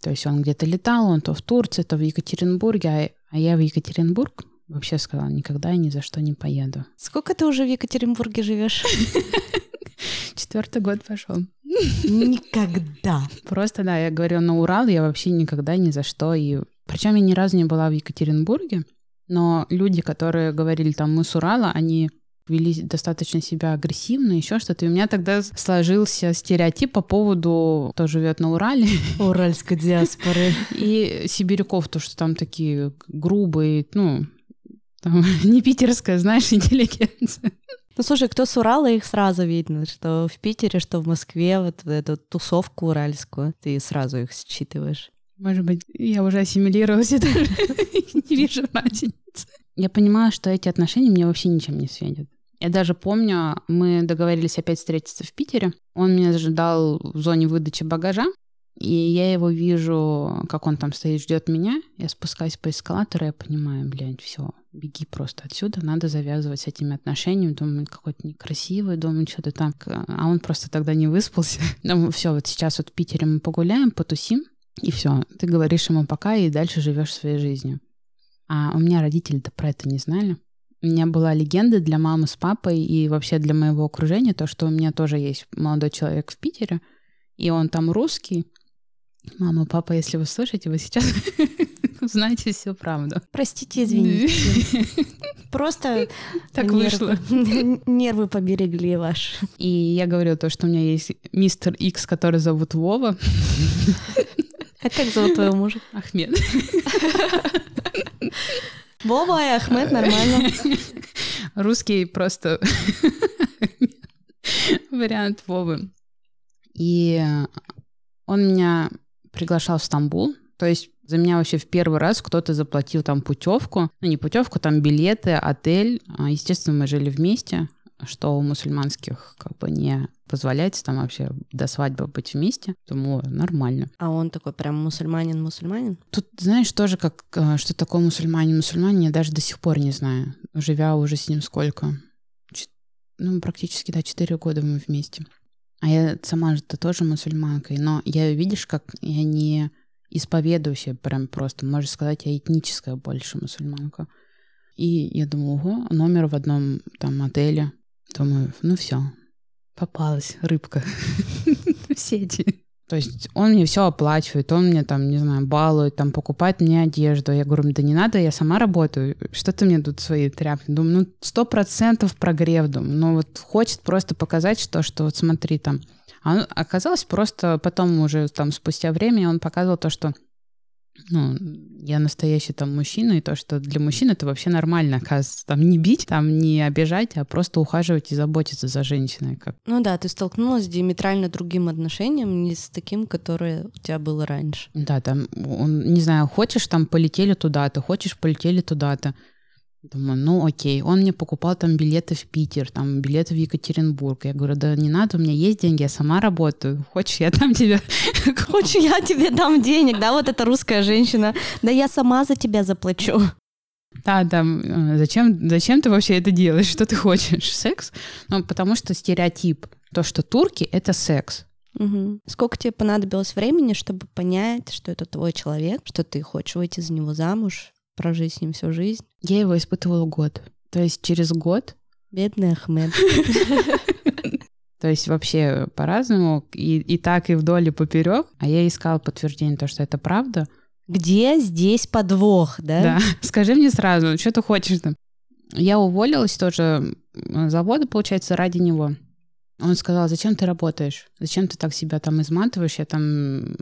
C: То есть он где-то летал, он то в Турции, то в Екатеринбурге, а, а я в Екатеринбург вообще сказала, никогда и ни за что не поеду.
D: Сколько ты уже в Екатеринбурге живешь? (laughs)
C: Четвертый год пошел.
D: Никогда.
C: Просто, да, я говорю, на Урал я вообще никогда ни за что. И... Причем я ни разу не была в Екатеринбурге, но люди, которые говорили там, мы с Урала, они вели достаточно себя агрессивно, еще что-то. И у меня тогда сложился стереотип по поводу, кто живет на Урале, (laughs)
D: Уральской диаспоры.
C: и сибиряков, то, что там такие грубые, ну, там, (laughs) не питерская, знаешь, интеллигенция.
D: Ну, слушай, кто с Урала, их сразу видно, что в Питере, что в Москве, вот эту тусовку уральскую, ты сразу их считываешь.
C: Может быть, я уже ассимилировалась (laughs) и даже не вижу разницы. Я понимаю, что эти отношения мне вообще ничем не светят. Я даже помню, мы договорились опять встретиться в Питере. Он меня ждал в зоне выдачи багажа, и я его вижу, как он там стоит, ждет меня. Я спускаюсь по эскалатору, я понимаю, блядь, все, беги просто отсюда, надо завязывать с этими отношениями. Думаю, какой-то некрасивый, думаю, что-то там. А он просто тогда не выспался. (laughs) Думаю, все, вот сейчас вот в Питере мы погуляем, потусим, и все. Ты говоришь ему пока, и дальше живешь своей жизнью. А у меня родители-то про это не знали. У меня была легенда для мамы с папой и вообще для моего окружения, то, что у меня тоже есть молодой человек в Питере, и он там русский. Мама, папа, если вы слышите, вы сейчас (laughs) узнаете всю правду.
D: Простите, извините. (laughs) Просто
C: Так
D: нервы-
C: вышло. (laughs)
D: Нервы поберегли ваши.
C: И я говорю то, что у меня есть мистер Икс, который зовут Вова,
D: А как зовут твоего мужа?
C: Ахмед.
D: Вова и Ахмед, нормально. (laughs)
C: Русский просто (laughs) вариант Вовы. И он меня приглашал в Стамбул. То есть за меня вообще в первый раз кто-то заплатил там путевку. Ну, не путевку, там билеты, отель. А, Естественно, мы жили вместе, что у мусульманских как бы не позволяется там вообще до свадьбы быть вместе. Думаю, «О, нормально.
D: А он такой прям мусульманин-мусульманин?
C: Тут, знаешь, тоже как, э, что такое мусульманин-мусульманин, я даже до сих пор не знаю. Живя уже с ним сколько? Чет- Ну, практически, да, 4 года мы вместе. А я сама же-то тоже мусульманка. Но я, видишь, как я не исповедующая прям просто. Можно сказать, я этническая больше мусульманка. И я думаю, ого, номер в одном там отеле. Думаю, ну все, попалась рыбка (laughs) в сети. То есть он мне все оплачивает, он мне там, не знаю, балует, там покупает мне одежду. Я говорю, да не надо, я сама работаю. Что ты мне тут свои тряпки? Думаю, ну, сто процентов прогрев, думаю. Ну, вот хочет просто показать, что, что вот смотри там. А оказалось просто потом уже там спустя время он показывал то, что ну, я настоящий там мужчина, и то, что для мужчин это вообще нормально, оказывается, там не бить, там не обижать, а просто ухаживать и заботиться за женщиной. Как...
D: Ну да, ты столкнулась с диаметрально другим отношением, не с таким, которое у тебя было раньше.
C: Да, там, он, не знаю, хочешь там полетели туда-то, хочешь полетели туда-то. Думаю, ну окей, он мне покупал там билеты в Питер, там билеты в Екатеринбург. Я говорю, да не надо, у меня есть деньги, я сама работаю. Хочешь, я там тебе... (laughs)
D: Хочешь, я тебе дам денег, да, вот эта русская женщина. Да я сама за тебя заплачу.
C: Да, да, э, зачем, зачем ты вообще это делаешь? Что ты хочешь? Секс? Ну, потому что стереотип, то, что турки — это секс.
D: Угу. Сколько тебе понадобилось времени, чтобы понять, что это твой человек, что ты хочешь выйти за него замуж, прожить с ним всю жизнь?
C: Я его испытывала год. То есть через год...
D: Бедный Ахмед.
C: То есть вообще по-разному, и, и так, и вдоль, и поперек. А я искала подтверждение, то, что это правда.
D: Где здесь подвох, да?
C: Да. (laughs) Скажи мне сразу, что ты хочешь там? Я уволилась тоже с завода, получается, ради него. Он сказал, зачем ты работаешь? Зачем ты так себя там изматываешь? Я там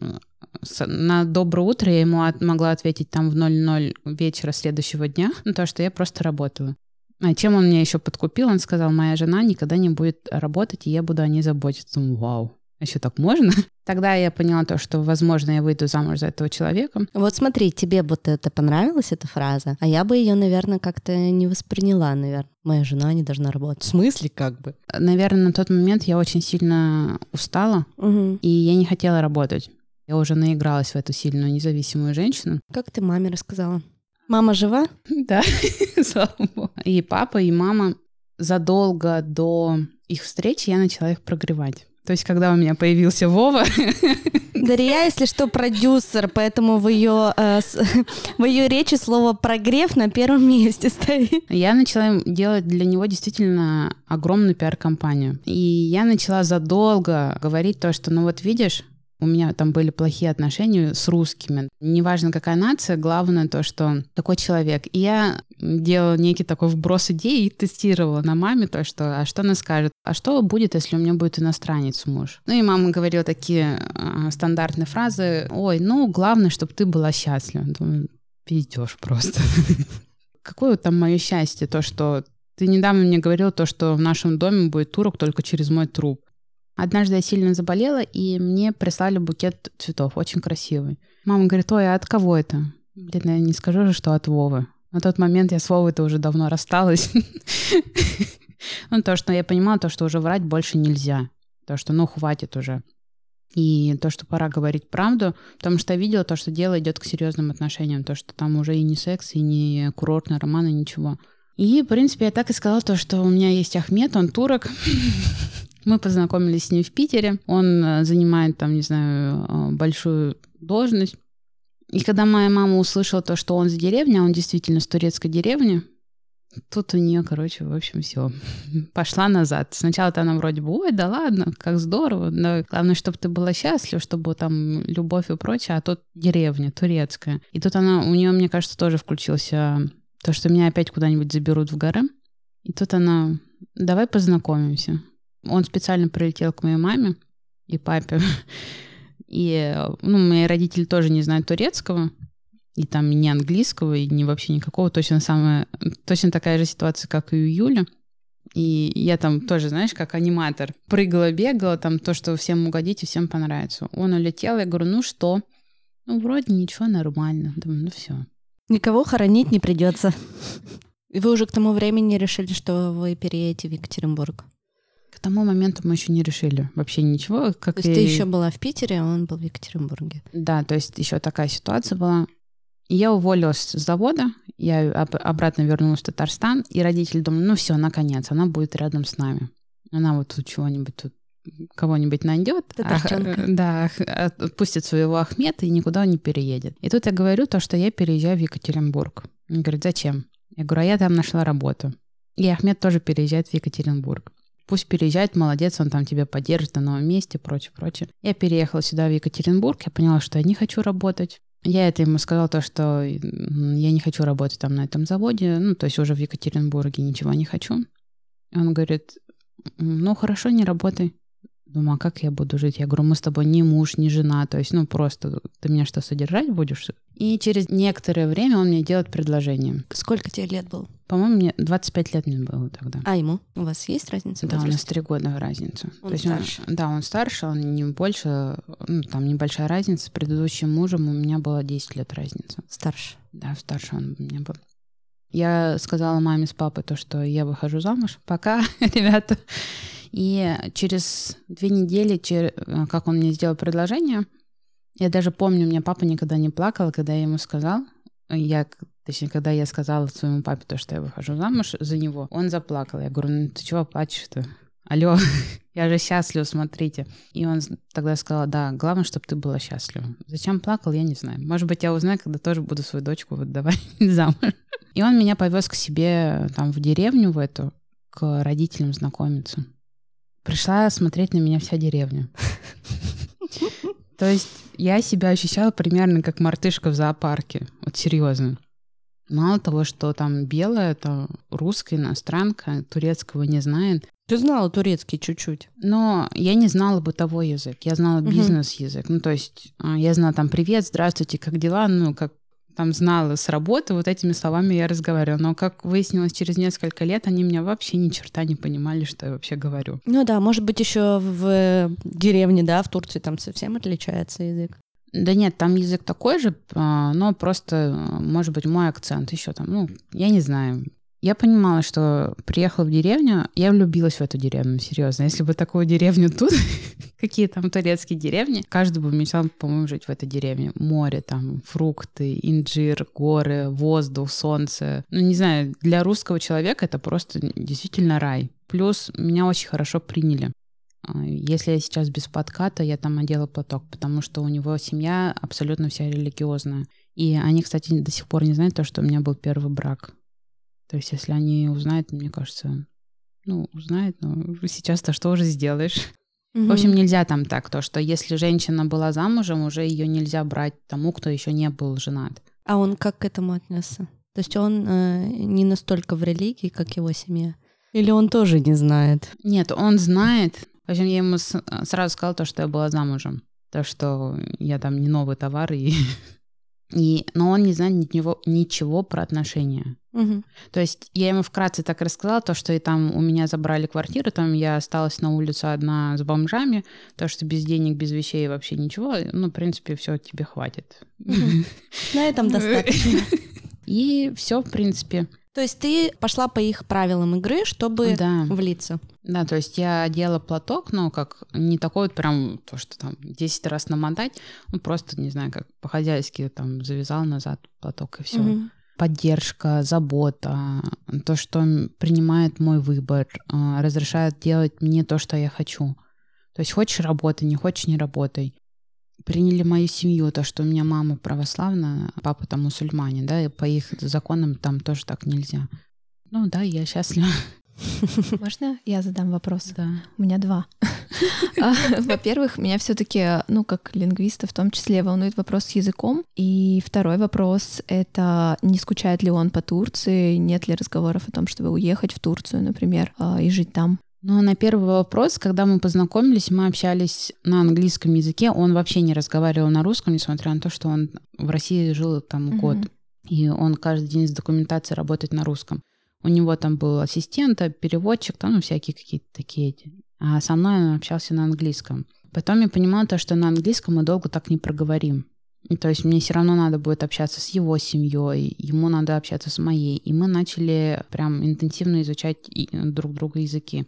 C: на доброе утро я ему от, могла ответить там в 00 вечера следующего дня, (laughs) ну, то, что я просто работаю. А чем он меня еще подкупил? Он сказал, моя жена никогда не будет работать, и я буду о ней заботиться. Думаю, вау, еще так можно? (laughs) Тогда я поняла то, что, возможно, я выйду замуж за этого человека.
D: Вот смотри, тебе вот это понравилась, эта фраза, а я бы ее, наверное, как-то не восприняла, наверное. Моя жена не должна работать. В смысле как бы?
C: Наверное, на тот момент я очень сильно устала,
D: угу.
C: и я не хотела работать. Я уже наигралась в эту сильную независимую женщину.
D: Как ты маме рассказала? Мама жива? (laughs)
C: Да, (laughs) слава богу. И папа, и мама задолго до их встречи я начала их прогревать. То есть, когда у меня появился Вова... (laughs)
D: Дарья, если что, продюсер, поэтому в ее, э, с, (laughs) в ее речи слово «прогрев» на первом месте стоит.
C: Я начала делать для него действительно огромную пиар-компанию. И я начала задолго говорить то, что, ну вот видишь, у меня там были плохие отношения с русскими. Неважно, какая нация, главное то, что такой человек. И я делала некий такой вброс идей и тестировала на маме то, что, а что она скажет, а что будет, если у меня будет иностранец муж. Ну и мама говорила такие э, стандартные фразы, ой, ну, главное, чтобы ты была счастлива. Думаю, пиздешь просто. (laughs) Какое там мое счастье, то, что ты недавно мне говорил то, что в нашем доме будет турок только через мой труп. Однажды я сильно заболела, и мне прислали букет цветов, очень красивый. Мама говорит, ой, а от кого это? Блин, я не скажу же, что от Вовы. На тот момент я с Вовой-то уже давно рассталась. (laughs) Ну, то, что я понимала, то, что уже врать больше нельзя. То, что, ну, хватит уже. И то, что пора говорить правду, потому что я видела то, что дело идет к серьезным отношениям, то, что там уже и не секс, и не курортный роман, и ничего. И, в принципе, я так и сказала то, что у меня есть Ахмед, он турок. (laughs) Мы познакомились с ним в Питере. Он э, занимает там, не знаю, э, большую должность. И когда моя мама услышала то, что он с деревни, а он действительно с турецкой деревни, тут у нее, короче, в общем, все. (laughs) Пошла назад. Сначала-то она вроде бы, ой, да ладно, как здорово. Но главное, чтобы ты была счастлива, чтобы там любовь и прочее, а тут деревня турецкая. И тут она, у нее, мне кажется, тоже включился то, что меня опять куда-нибудь заберут в горы. И тут она, давай познакомимся. Он специально прилетел к моей маме и папе. (laughs) И, ну, мои родители тоже не знают турецкого, и там ни английского, и ни вообще никакого. Точно самая, точно такая же ситуация, как и у Юли. И я там тоже, знаешь, как аниматор. Прыгала, бегала, там то, что всем угодить и всем понравится. Он улетел, я говорю, ну что? Ну, вроде ничего, нормально. Думаю, ну все.
D: Никого хоронить не придется. (laughs) И вы уже к тому времени решили, что вы переедете в Екатеринбург?
C: К тому моменту мы еще не решили вообще ничего. Как
D: то есть и... ты еще была в Питере, а он был в Екатеринбурге.
C: Да, то есть еще такая ситуация была. Я уволилась с завода, я обратно вернулась в Татарстан, и родители думали, ну все, наконец, она будет рядом с нами. Она вот тут чего-нибудь тут кого-нибудь найдет, а, да, отпустит своего Ахмета и никуда не переедет. И тут я говорю то, что я переезжаю в Екатеринбург. Он говорит, зачем? Я говорю, а я там нашла работу. И Ахмед тоже переезжает в Екатеринбург. Пусть переезжает, молодец, он там тебя поддержит на новом месте, прочее, прочее. Я переехала сюда, в Екатеринбург, я поняла, что я не хочу работать. Я это ему сказала, то, что я не хочу работать там на этом заводе, ну, то есть уже в Екатеринбурге ничего не хочу. Он говорит, ну, хорошо, не работай. Думаю, а как я буду жить? Я говорю, мы с тобой не муж, не жена, то есть, ну, просто ты меня что, содержать будешь? И через некоторое время он мне делает предложение.
D: Сколько тебе лет было?
C: По-моему, мне 25 лет мне было тогда.
D: А ему? У вас есть разница?
C: Да, у нас три года разница.
D: Он то старше?
C: Он, да, он старше, он не больше, ну, там небольшая разница. С предыдущим мужем у меня было 10 лет разница.
D: Старше?
C: Да, старше он у меня был. Я сказала маме с папой то, что я выхожу замуж. Пока, (laughs) ребята. И через две недели, чер- как он мне сделал предложение, я даже помню, у меня папа никогда не плакал, когда я ему сказал, я, точнее, когда я сказала своему папе то, что я выхожу замуж за него, он заплакал. Я говорю, ну ты чего плачешь-то? Алло, (laughs) я же счастлив, смотрите. И он тогда сказал, да, главное, чтобы ты была счастлива. Зачем плакал, я не знаю. Может быть, я узнаю, когда тоже буду свою дочку выдавать (laughs) замуж. И он меня повез к себе там в деревню в эту, к родителям знакомиться. Пришла смотреть на меня вся деревня. (laughs) То есть я себя ощущала примерно как мартышка в зоопарке. Вот серьезно. Мало того, что там белая, это русская иностранка, турецкого не знает.
D: Ты знала турецкий чуть-чуть.
C: Но я не знала бытовой язык, я знала бизнес-язык. Ну, то есть а, я знала там «Привет, здравствуйте, как дела?» Ну, как там знала с работы, вот этими словами я разговаривала. Но, как выяснилось, через несколько лет они меня вообще ни черта не понимали, что я вообще говорю.
D: Ну да, может быть, еще в деревне, да, в Турции там совсем отличается язык.
C: Да нет, там язык такой же, а, но просто, может быть, мой акцент еще там, ну, я не знаю. Я понимала, что приехала в деревню, я влюбилась в эту деревню, серьезно. Если бы такую деревню тут, (laughs) какие там турецкие деревни, каждый бы мечтал, по-моему, жить в этой деревне. Море там, фрукты, инжир, горы, воздух, солнце. Ну, не знаю, для русского человека это просто действительно рай. Плюс меня очень хорошо приняли. А, Если я сейчас без подката, я там одела платок, потому что у него семья абсолютно вся религиозная. И они, кстати, до сих пор не знают то, что у меня был первый брак. То есть, если они узнают, мне кажется, ну, узнают, но сейчас-то что уже сделаешь? В общем, нельзя там так, то, что если женщина была замужем, уже ее нельзя брать тому, кто еще не был женат.
D: А он как к этому отнесся? То есть он э, не настолько в религии, как его семья? Или он тоже не знает?
C: Нет, он знает. В общем, я ему сразу сказала то, что я была замужем. То, что я там не новый товар. И... (laughs) И... Но он не знает ничего, ничего про отношения.
D: Мгм.
C: То есть я ему вкратце так рассказала, то, что и там у меня забрали квартиру, там я осталась на улице одна с бомжами, то, что без денег, без вещей вообще ничего, ну, в принципе, все тебе хватит.
D: На этом (laughs) достаточно.
C: И все, в принципе.
D: То есть ты пошла по их правилам игры, чтобы
C: Да.
D: влиться.
C: Да, то есть я одела платок, но как не такой вот прям то, что там 10 раз намотать, ну просто, не знаю, как по-хозяйски там завязал назад платок и все.
D: Мгм.
C: Поддержка, забота, то, что принимает мой выбор, а, разрешает делать мне то, что я хочу. То есть хочешь работай, не хочешь не работай. Приняли мою семью, то, что у меня мама православная, папа там мусульманин, да, и по их законам там тоже так нельзя. Ну да, я счастлива. (laughs)
A: Можно я задам вопрос?
C: Да.
A: У меня два. (laughs) А, Во-первых, меня все-таки, ну, как лингвиста в том числе, волнует вопрос с языком. И второй вопрос — это не скучает ли он по Турции, нет ли разговоров о том, чтобы уехать в Турцию, например, а, и жить там?
C: Ну, на первый вопрос, когда мы познакомились, мы общались на английском языке. Он вообще не разговаривал на русском, несмотря на то, что он в России жил там
A: Мгм.
C: год. И он каждый день с документацией работает на русском. У него там был ассистент, а переводчик, там ну, всякие какие-то такие. А со мной он общался на английском. Потом я понимала то, что на английском мы долго так не проговорим. И то есть мне все равно надо будет общаться с его семьей, ему надо общаться с моей. И мы начали прям интенсивно изучать и- друг друга языки.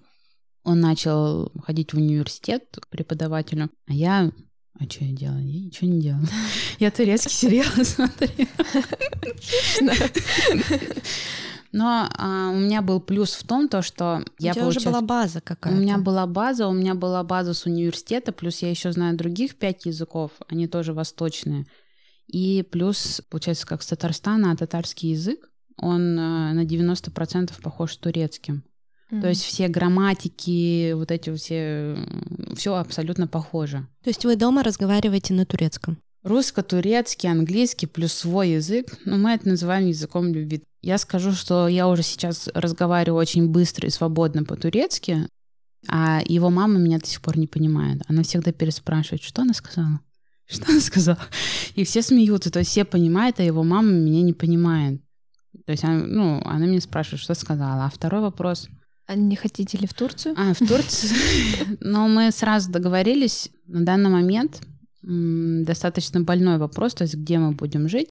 C: Он начал ходить в университет к преподавателю, а я... А что я делала? Я ничего не делала. (laughs) Я турецкий сериал (laughs) смотрела. Но а, у меня был плюс в том, то, что я
D: У тебя уже
C: получила...
D: была база
C: У
D: какая-то.
C: меня была база, у меня была база с университета, плюс я еще знаю других пять языков, они тоже восточные. И плюс, получается, как с Татарстана, а татарский язык, он э, на 90% похож с турецким. То есть все грамматики, вот эти все, все абсолютно похоже.
D: То есть вы дома разговариваете на турецком?
C: Русско-турецкий, английский плюс свой язык, ну, мы это называем языком любви. Я скажу, что я уже сейчас разговариваю очень быстро и свободно по-турецки, а его мама меня до сих пор не понимает. Она всегда переспрашивает, что она сказала? Что она сказала? (laughs) И все смеются, то есть все понимают, а его мама меня не понимает. То есть, она, ну, она меня спрашивает, что сказала. А второй вопрос,
A: А не хотите ли в Турцию?
C: а, в Турции. (laughs) Но мы сразу договорились. На данный момент достаточно больной вопрос, то есть где мы будем жить.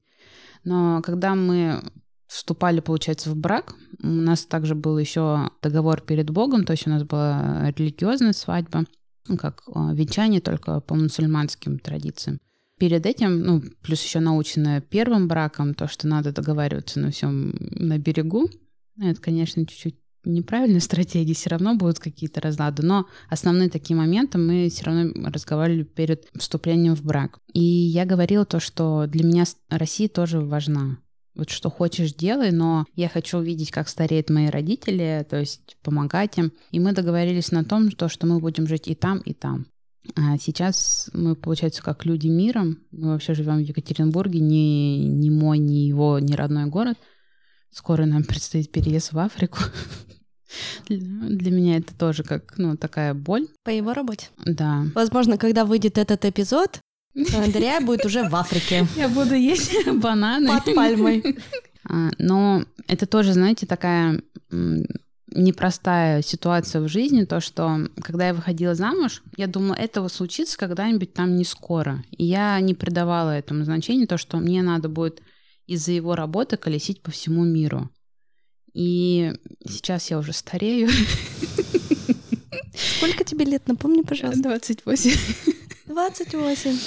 C: Но когда мы вступали, получается, в брак, у нас также был еще договор перед Богом, то есть у нас была религиозная свадьба, ну, как а, венчание, только по мусульманским традициям. Перед этим, ну, плюс еще наученная первым браком, то, что надо договариваться на всем на берегу, это, конечно, чуть-чуть неправильная стратегия, все равно будут какие-то разлады, но основные такие моменты мы все равно разговаривали перед вступлением в брак. И я говорила то, что для меня Россия тоже важна. Вот что хочешь, делай, но я хочу увидеть, как стареют мои родители, то есть помогать им. И мы договорились на том, то, что мы будем жить и там, и там. А сейчас мы, получается, как люди миром. Мы вообще живем в Екатеринбурге, не, не мой, не его, не родной город. Скоро нам предстоит переезд в Африку. (laughs) Для меня это тоже как, ну, такая боль.
D: По его работе.
C: Да.
D: Возможно, когда выйдет этот эпизод, (laughs) Дарья будет уже в Африке.
C: Я буду есть (laughs) бананы.
D: Под пальмой.
C: А, но это тоже, знаете, такая непростая ситуация в жизни, то, что когда я выходила замуж, я думала, этого случится когда-нибудь там не скоро. И я не придавала этому значения, то, что мне надо будет из-за его работы колесить по всему миру. И сейчас я уже старею.
D: Сколько тебе лет, напомни, пожалуйста.
C: 28.
D: 28.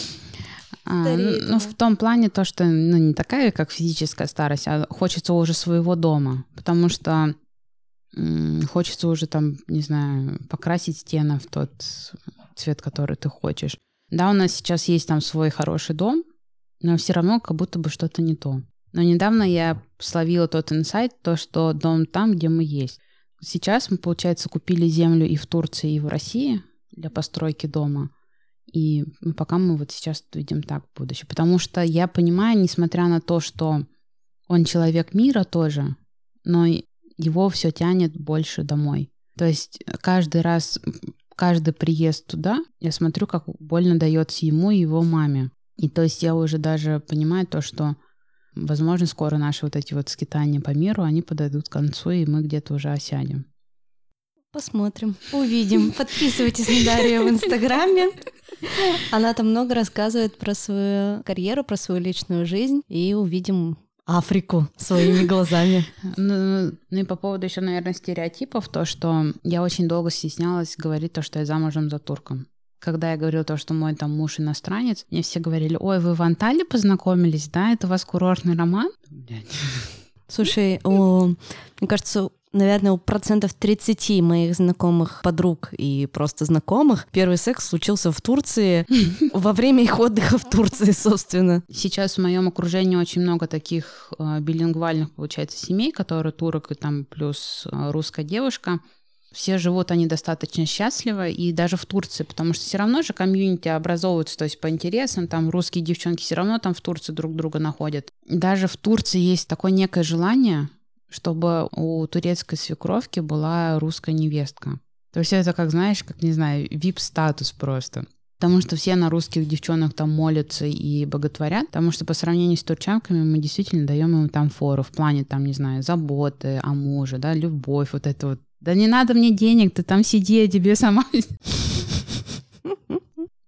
C: А, ну, ну, в том плане то, что ну, не такая, как физическая старость, а хочется уже своего дома, потому что м- хочется уже там, не знаю, покрасить стены в тот цвет, который ты хочешь. Да, у нас сейчас есть там свой хороший дом, но все равно как будто бы что-то не то. Но недавно я словила тот инсайт, то, что дом там, где мы есть. Сейчас мы, получается, купили землю и в Турции, и в России для постройки дома – и пока мы вот сейчас видим так будущее. Потому что я понимаю, несмотря на то, что он человек мира тоже, но его все тянет больше домой. То есть каждый раз, каждый приезд туда, я смотрю, как больно дается ему и его маме. И то есть я уже даже понимаю то, что, возможно, скоро наши вот эти вот скитания по миру, они подойдут к концу, и мы где-то уже осядем.
D: Посмотрим, увидим. Подписывайтесь на Дарью в Инстаграме. Она там много рассказывает про свою карьеру, про свою личную жизнь, и увидим Африку своими глазами.
C: Ну, ну и по поводу еще, наверное, стереотипов, то, что я очень долго стеснялась говорить то, что я замужем за турком. Когда я говорила то, что мой там муж иностранец, мне все говорили, ой, вы в Анталии познакомились, да? Это у вас курортный роман?
D: Слушай, о, мне кажется, наверное, у процентов 30 моих знакомых подруг и просто знакомых первый секс случился в Турции во время их отдыха в Турции, собственно.
C: Сейчас в моем окружении очень много таких э, билингвальных, получается, семей, которые турок и там плюс э, русская девушка. Все живут они достаточно счастливо, и даже в Турции, потому что все равно же комьюнити образовываются, то есть по интересам, там русские девчонки все равно там в Турции друг друга находят. Даже в Турции есть такое некое желание чтобы у турецкой свекровки была русская невестка. То есть это, как знаешь, как, не знаю, вип-статус просто. Потому что все на русских девчонок там молятся и боготворят, потому что по сравнению с турчанками мы действительно даем им там фору в плане, там, не знаю, заботы о муже, да, любовь, вот это вот. Да не надо мне денег, ты там сиди, я тебе сама (laughs)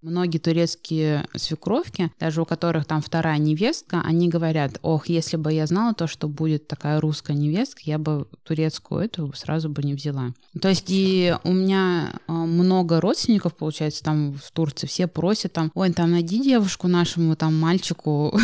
C: Многие турецкие свекровки, даже у которых там вторая невестка, они говорят, ох, если бы я знала то, что будет такая русская невестка, я бы турецкую эту сразу бы не взяла. То есть и у меня а, много родственников, получается, там в Турции, все просят там, ой, там найди девушку нашему там мальчику.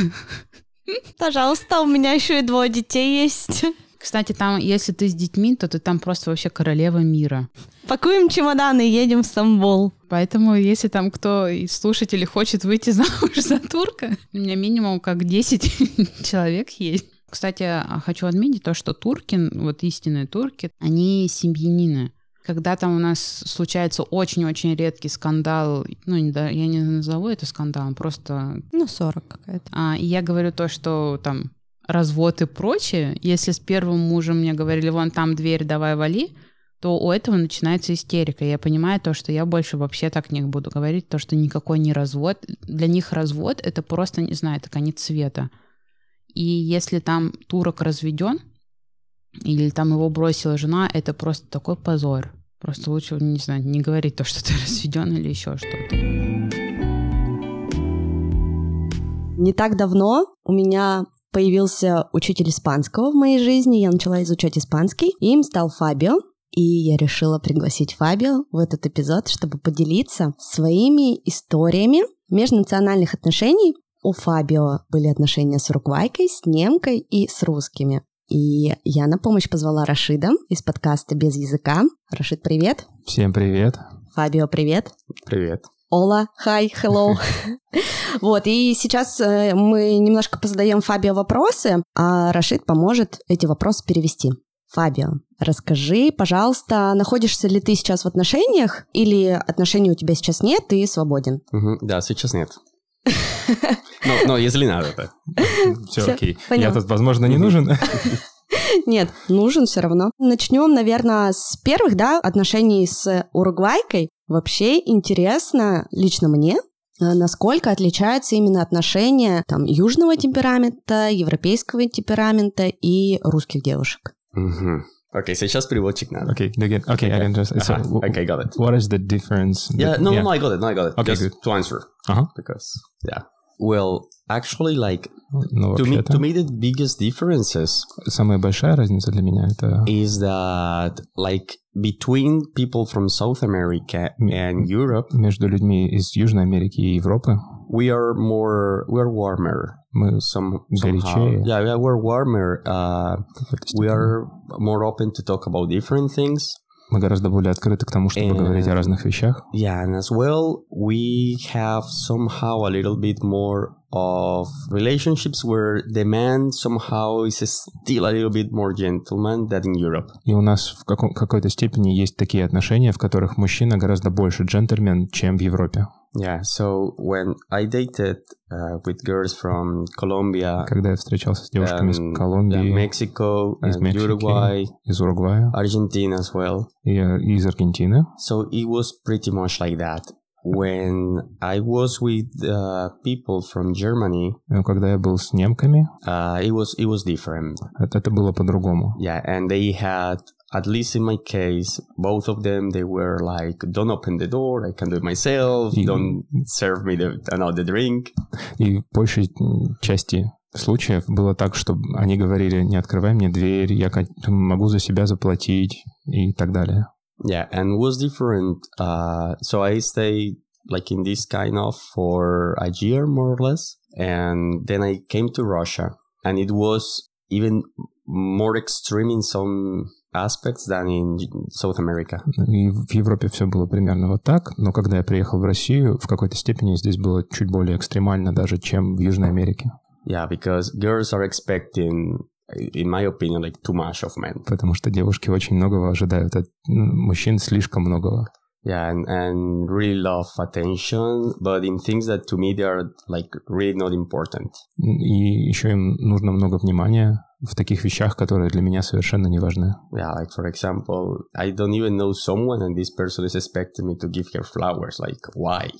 C: (laughs)
D: Пожалуйста, у меня еще и двое детей есть.
C: Кстати, там, если ты с детьми, то ты там просто вообще королева мира.
D: Пакуем чемоданы и едем в Стамбул.
C: Поэтому, если там кто из слушателей хочет выйти (laughs) замуж за турка, у меня минимум как 10 (laughs) человек есть. Кстати, а, хочу отметить то, что турки, вот истинные турки, они семьянины. Когда там у нас случается очень-очень редкий скандал, ну, я не назову это скандалом, просто...
D: Ну, 40 какая-то.
C: А, и я говорю то, что там развод и прочее, если с первым мужем мне говорили, вон там дверь, давай вали, то у этого начинается истерика. Я понимаю то, что я больше вообще так не буду говорить, то, что никакой не развод. Для них развод — это просто, не знаю, это конец света. И если там турок разведен, или там его бросила жена, это просто такой позор. Просто лучше, не знаю, не говорить то, что ты (laughs) разведен или еще что-то.
D: Не так давно у меня появился учитель испанского в моей жизни, я начала изучать испанский, и им стал Фабио, и я решила пригласить Фабио в этот эпизод, чтобы поделиться своими историями межнациональных отношений. У Фабио были отношения с уругвайкой, с немкой и с русскими. И я на помощь позвала Рашида из подкаста «Без языка». Рашид, привет.
E: Всем привет.
D: Фабио, привет.
B: Привет.
D: Ола, хай, hello. (laughs) вот, и сейчас э, мы немножко позадаем Фабио вопросы, а Рашид поможет эти вопросы перевести. Фабио, расскажи, пожалуйста, находишься ли ты сейчас в отношениях или отношений у тебя сейчас нет, ты свободен?
B: Да, сейчас нет. (laughs) Но, но если надо, то. (laughs)
E: Все
D: Всё,
E: окей.
D: поняла.
E: Я тут, возможно, не нужен.
D: Нет, нужен все равно. Начнем, наверное, с первых, да, отношений с Уругвайкой. Вообще интересно лично мне, э, насколько отличаются именно отношения там южного темперамента, европейского темперамента и русских девушек.
B: Мгм. Окей, сейчас переводчик надо.
E: Окей, okay, okay, I can just... So, w-
B: okay, got it.
E: What is the difference?
B: Yeah, no,
E: Yeah.
B: no, I got it, no, I got it.
E: Okay,
B: Just
E: good.
B: to answer,
E: Ага.
B: because, yeah. Well, actually, like,
E: Ну,
B: to me,
E: вообще-то,
B: to me the biggest differences
E: самая большая разница для меня это
B: is that, like, between people from South America and Europe,
E: между людьми из Южной Америки и Европы
B: we are more, we are warmer.
E: мы
B: Some,
E: Горячее.
B: somehow. Yeah, yeah, we're warmer. Uh,
E: в какой-то
B: we
E: степени-
B: are more open to talk about different things.
E: мы гораздо более открыты к тому, чтобы
B: Э,
E: говорить о разных вещах.
B: Yeah, and as well, we have somehow a little bit more of relationships where the man somehow is still a little bit more gentleman than in Europe.
E: И у нас в каком- какой-то степени есть такие отношения, в которых мужчина гораздо больше джентльмен, чем в Европе.
B: Yeah, so when I dated uh, with girls from Colombia,
E: Когда я встречался с девушками из
B: and, yeah,
E: Колумбии,
B: Mexico,
E: из
B: and
E: Мексики.
B: Uruguay,
E: из Уругвая
B: Argentina as well,
E: и э, из Аргентины,
B: so it was pretty much like that. When I was with uh, people from Germany,
E: Но когда я был с немками,
B: uh, it was it was different.
E: это, это было по-другому.
B: Yeah, and they had, at least in my case, both of them, they were like, don't open the door, I can do it myself,
E: И-
B: don't serve me the, another drink.
E: И в большей м, части случаев было так, что они говорили, не открывай мне дверь, я ко- могу за себя заплатить и так далее.
B: Yeah, and it was different. Uh, so I stayed like in this kind of for a year more or less. And then I came to Russia and it was even more extreme in some aspects than in South America.
E: И в Европе все было примерно вот так, но когда я приехал в Россию, в какой-то степени здесь было чуть более экстремально даже, чем в Южной Америке.
B: Yeah, because girls are expecting, in my opinion, like too much of men.
E: Потому что девушки очень многого ожидают от мужчин, слишком многого.
B: Yeah, and, and really love attention, but in things that to me they are like really not important.
E: И еще им нужно много внимания в таких вещах, которые для меня совершенно не важны.
B: Yeah, like for example, I don't even know someone and this person is expecting me to give her flowers. Like, why?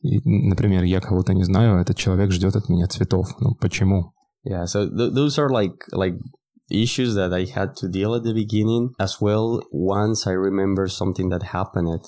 E: И, например, я кого-то не знаю, а этот человек ждет от меня цветов. Ну, почему?
B: Yeah, so th- those are like like issues that I had to deal at the beginning as well. Once I remember something that happened.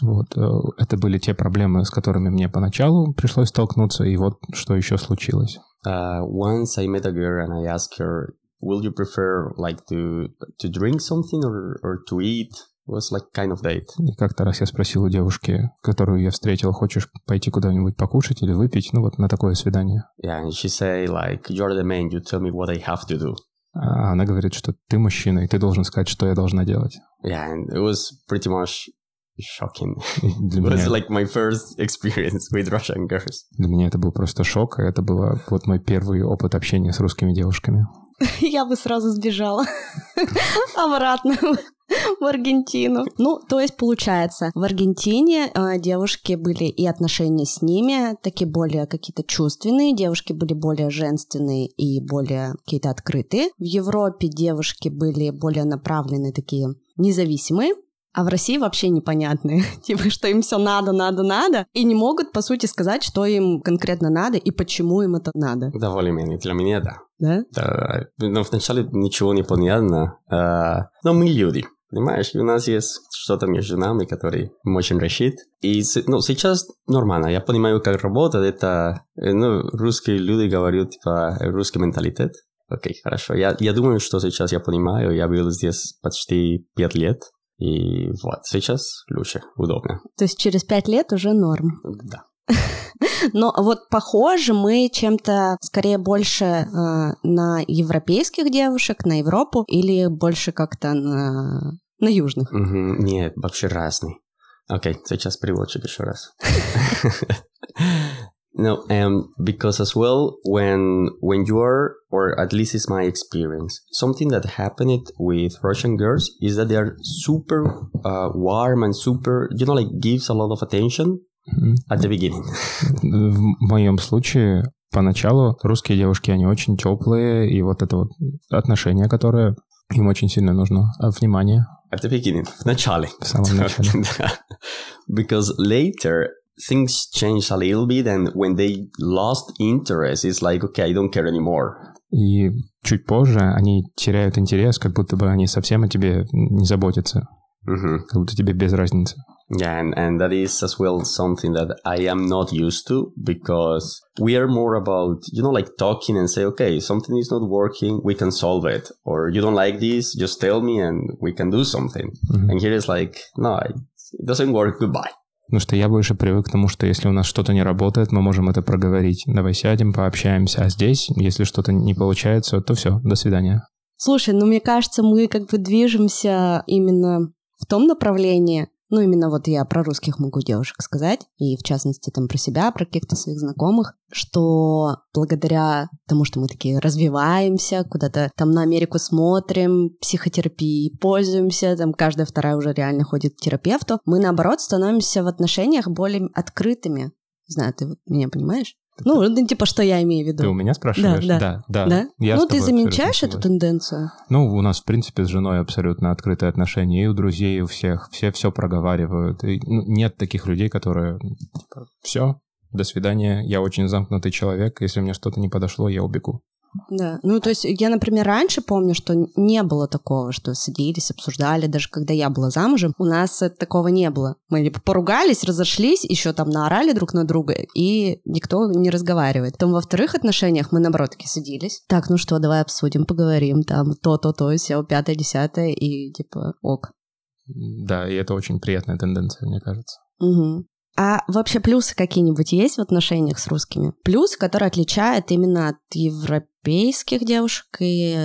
E: Вот, э, это были те проблемы, с которыми мне поначалу пришлось столкнуться, и вот что еще случилось.
B: Uh, once I met a girl and I asked her, "Will you prefer like to to drink something or or to eat?" It was like kind of date.
E: И как-то раз я спросил у девушки, которую я встретил, хочешь пойти куда-нибудь покушать или выпить, ну вот на такое свидание.
B: Yeah, and she say like, "You're the man. You tell me what I have to do."
E: А она говорит, что ты мужчина, и ты должен сказать, что я должна делать.
B: Yeah, and it was pretty much shocking.
E: Для, (laughs)
B: It was like my first (laughs) experience with Russian girls.
E: для меня это был просто шок, и это был вот мой первый опыт общения с русскими девушками. (laughs)
D: Я бы сразу сбежала обратно (laughs) в Аргентину. Ну, то есть, получается, в Аргентине э, девушки были и отношения с ними такие более какие-то чувственные, девушки были более женственные и более какие-то открытые. В Европе девушки были более направленные, такие независимые. А в России вообще непонятные. (laughs) Типа, что им все надо, надо, надо. И не могут, по сути, сказать, что им конкретно надо и почему им это надо.
B: Да, более-менее. Для меня, да.
D: Да?
B: Да, но вначале ничего не понятно. А, но мы люди. Понимаешь, у нас есть что-то между нами, который очень решит. И ну, сейчас нормально. Я понимаю, как работает это. Ну, русские люди говорят, типа, русский менталитет. Окей, хорошо. Я, я думаю, что сейчас я понимаю. Я был здесь почти пять лет. И вот, сейчас лучше, удобно.
D: То есть через пять лет уже норм?
B: Да. (laughs)
D: Но вот похоже мы чем-то скорее больше э, на европейских девушек, на Европу, или больше как-то на, на южных?
B: Mm-hmm. Нет, вообще разный. Окей, okay, сейчас переводчик еще раз. (laughs) (laughs) No, um, because as well, when when you are, or at least it's my experience, something that happened with Russian girls is that they are super uh, warm and super, you know, like gives a lot of attention mm-hmm. at the beginning.
E: В моем случае поначалу русские девушки, они очень теплые, и вот это вот отношение, которое им очень сильно нужно, внимание.
B: At the beginning, в начале.
E: В самом начале.
B: Because later things change a little bit and when they lost interest it's like okay I don't care anymore
E: и чуть позже они теряют интерес как будто бы они совсем о тебе не заботятся
B: mm-hmm.
E: как будто тебе без разницы
B: yeah and, and that is as well something that I am not used to because we are more about you know like talking and say okay something is not working we can solve it or you don't like this just tell me and we can do something mm-hmm. and here is like no it doesn't work goodbye
E: Потому что я больше привык к тому, что если у нас что-то не работает, мы можем это проговорить. Давай сядем, пообщаемся. А здесь, если что-то не получается, то все, до свидания.
D: Слушай, ну мне кажется, мы как бы движемся именно в том направлении, ну, именно вот я про русских могу девушек сказать, и в частности там про себя, про каких-то своих знакомых, что благодаря тому, что мы такие развиваемся, куда-то там на Америку смотрим, психотерапией пользуемся, там каждая вторая уже реально ходит к терапевту, мы наоборот становимся в отношениях более открытыми. Не знаю, ты меня понимаешь? Ну, ну, типа, что я имею в виду.
E: Ты у меня спрашиваешь?
D: Да,
E: да. Да?
D: да. Я ну, ты замечаешь эту тенденцию?
E: Ну, у нас, в принципе, с женой абсолютно открытые отношения. И у друзей, и у всех. Все все проговаривают. И, ну, нет таких людей, которые, типа, все, до свидания, я очень замкнутый человек, если мне что-то не подошло, я убегу.
D: Да, ну то есть я, например, раньше помню, что не было такого, что садились, обсуждали, даже когда я была замужем, у нас такого не было. Мы типа поругались, разошлись, еще там наорали друг на друга, и никто не разговаривает. Потом во вторых отношениях мы, наоборот, таки садились. Так, ну что, давай обсудим, поговорим, там то-то-то, все, пятое, десятое, и типа ок.
E: Да, и это очень приятная тенденция, мне кажется.
D: Угу. А вообще плюсы какие-нибудь есть в отношениях с русскими? Плюсы, которые отличают именно от европейских девушек и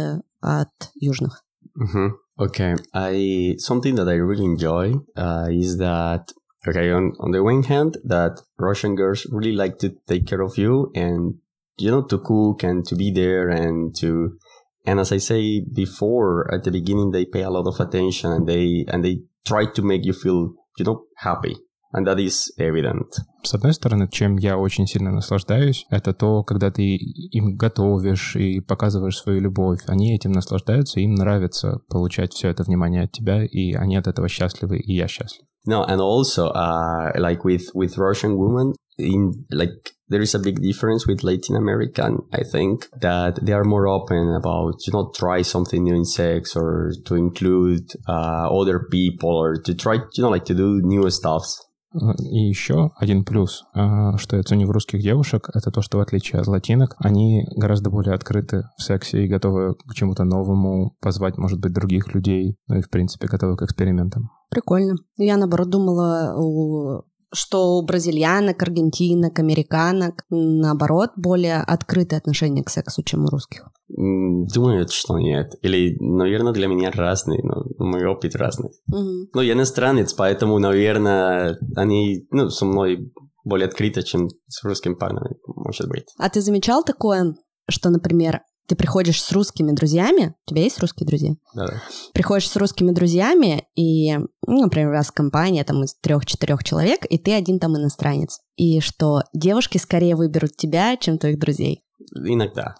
D: от южных?
B: Mm-hmm. Okay, I something that I really enjoy uh, is that okay on on the one hand that Russian girls really like to take care of you and you know to cook and to be there and to and as I say before at the beginning they pay a lot of attention and they and they try to make you feel you know happy And that is evident.
E: С одной стороны, чем я очень сильно наслаждаюсь, это то, когда ты им готовишь и показываешь свою любовь. Они этим наслаждаются, им нравится получать все это внимание от тебя, и они от этого счастливы, и я счастлив.
B: No, and also, uh, like with, with Russian women, in like there is a big difference with Latin American. I think that they are more open about you know try something new in sex or to include uh, other people or to try you know like to do new stuffs.
E: И еще один плюс, а, что я ценю в русских девушек, это то, что в отличие от латинок, они гораздо более открыты в сексе и готовы к чему-то новому, позвать, может быть, других людей, ну и, в принципе, готовы к экспериментам.
D: Прикольно. Я, наоборот, думала у что у бразильянок, аргентинок, американок, наоборот, более открытое отношение к сексу, чем у русских.
B: Думаю, что нет. Или, наверное, для меня разные, но мой опыт разный.
D: Угу.
B: Ну, я иностранец, поэтому, наверное, они ну, со мной более открыты, чем с русским парнем, может быть.
D: А ты замечал такое, что, например, ты приходишь с русскими друзьями, у тебя есть русские друзья?
B: Да. да.
D: Приходишь с русскими друзьями, и, ну, например, у вас компания там из трех-четырех человек, и ты один там иностранец. И что девушки скорее выберут тебя, чем твоих друзей.
B: Иногда.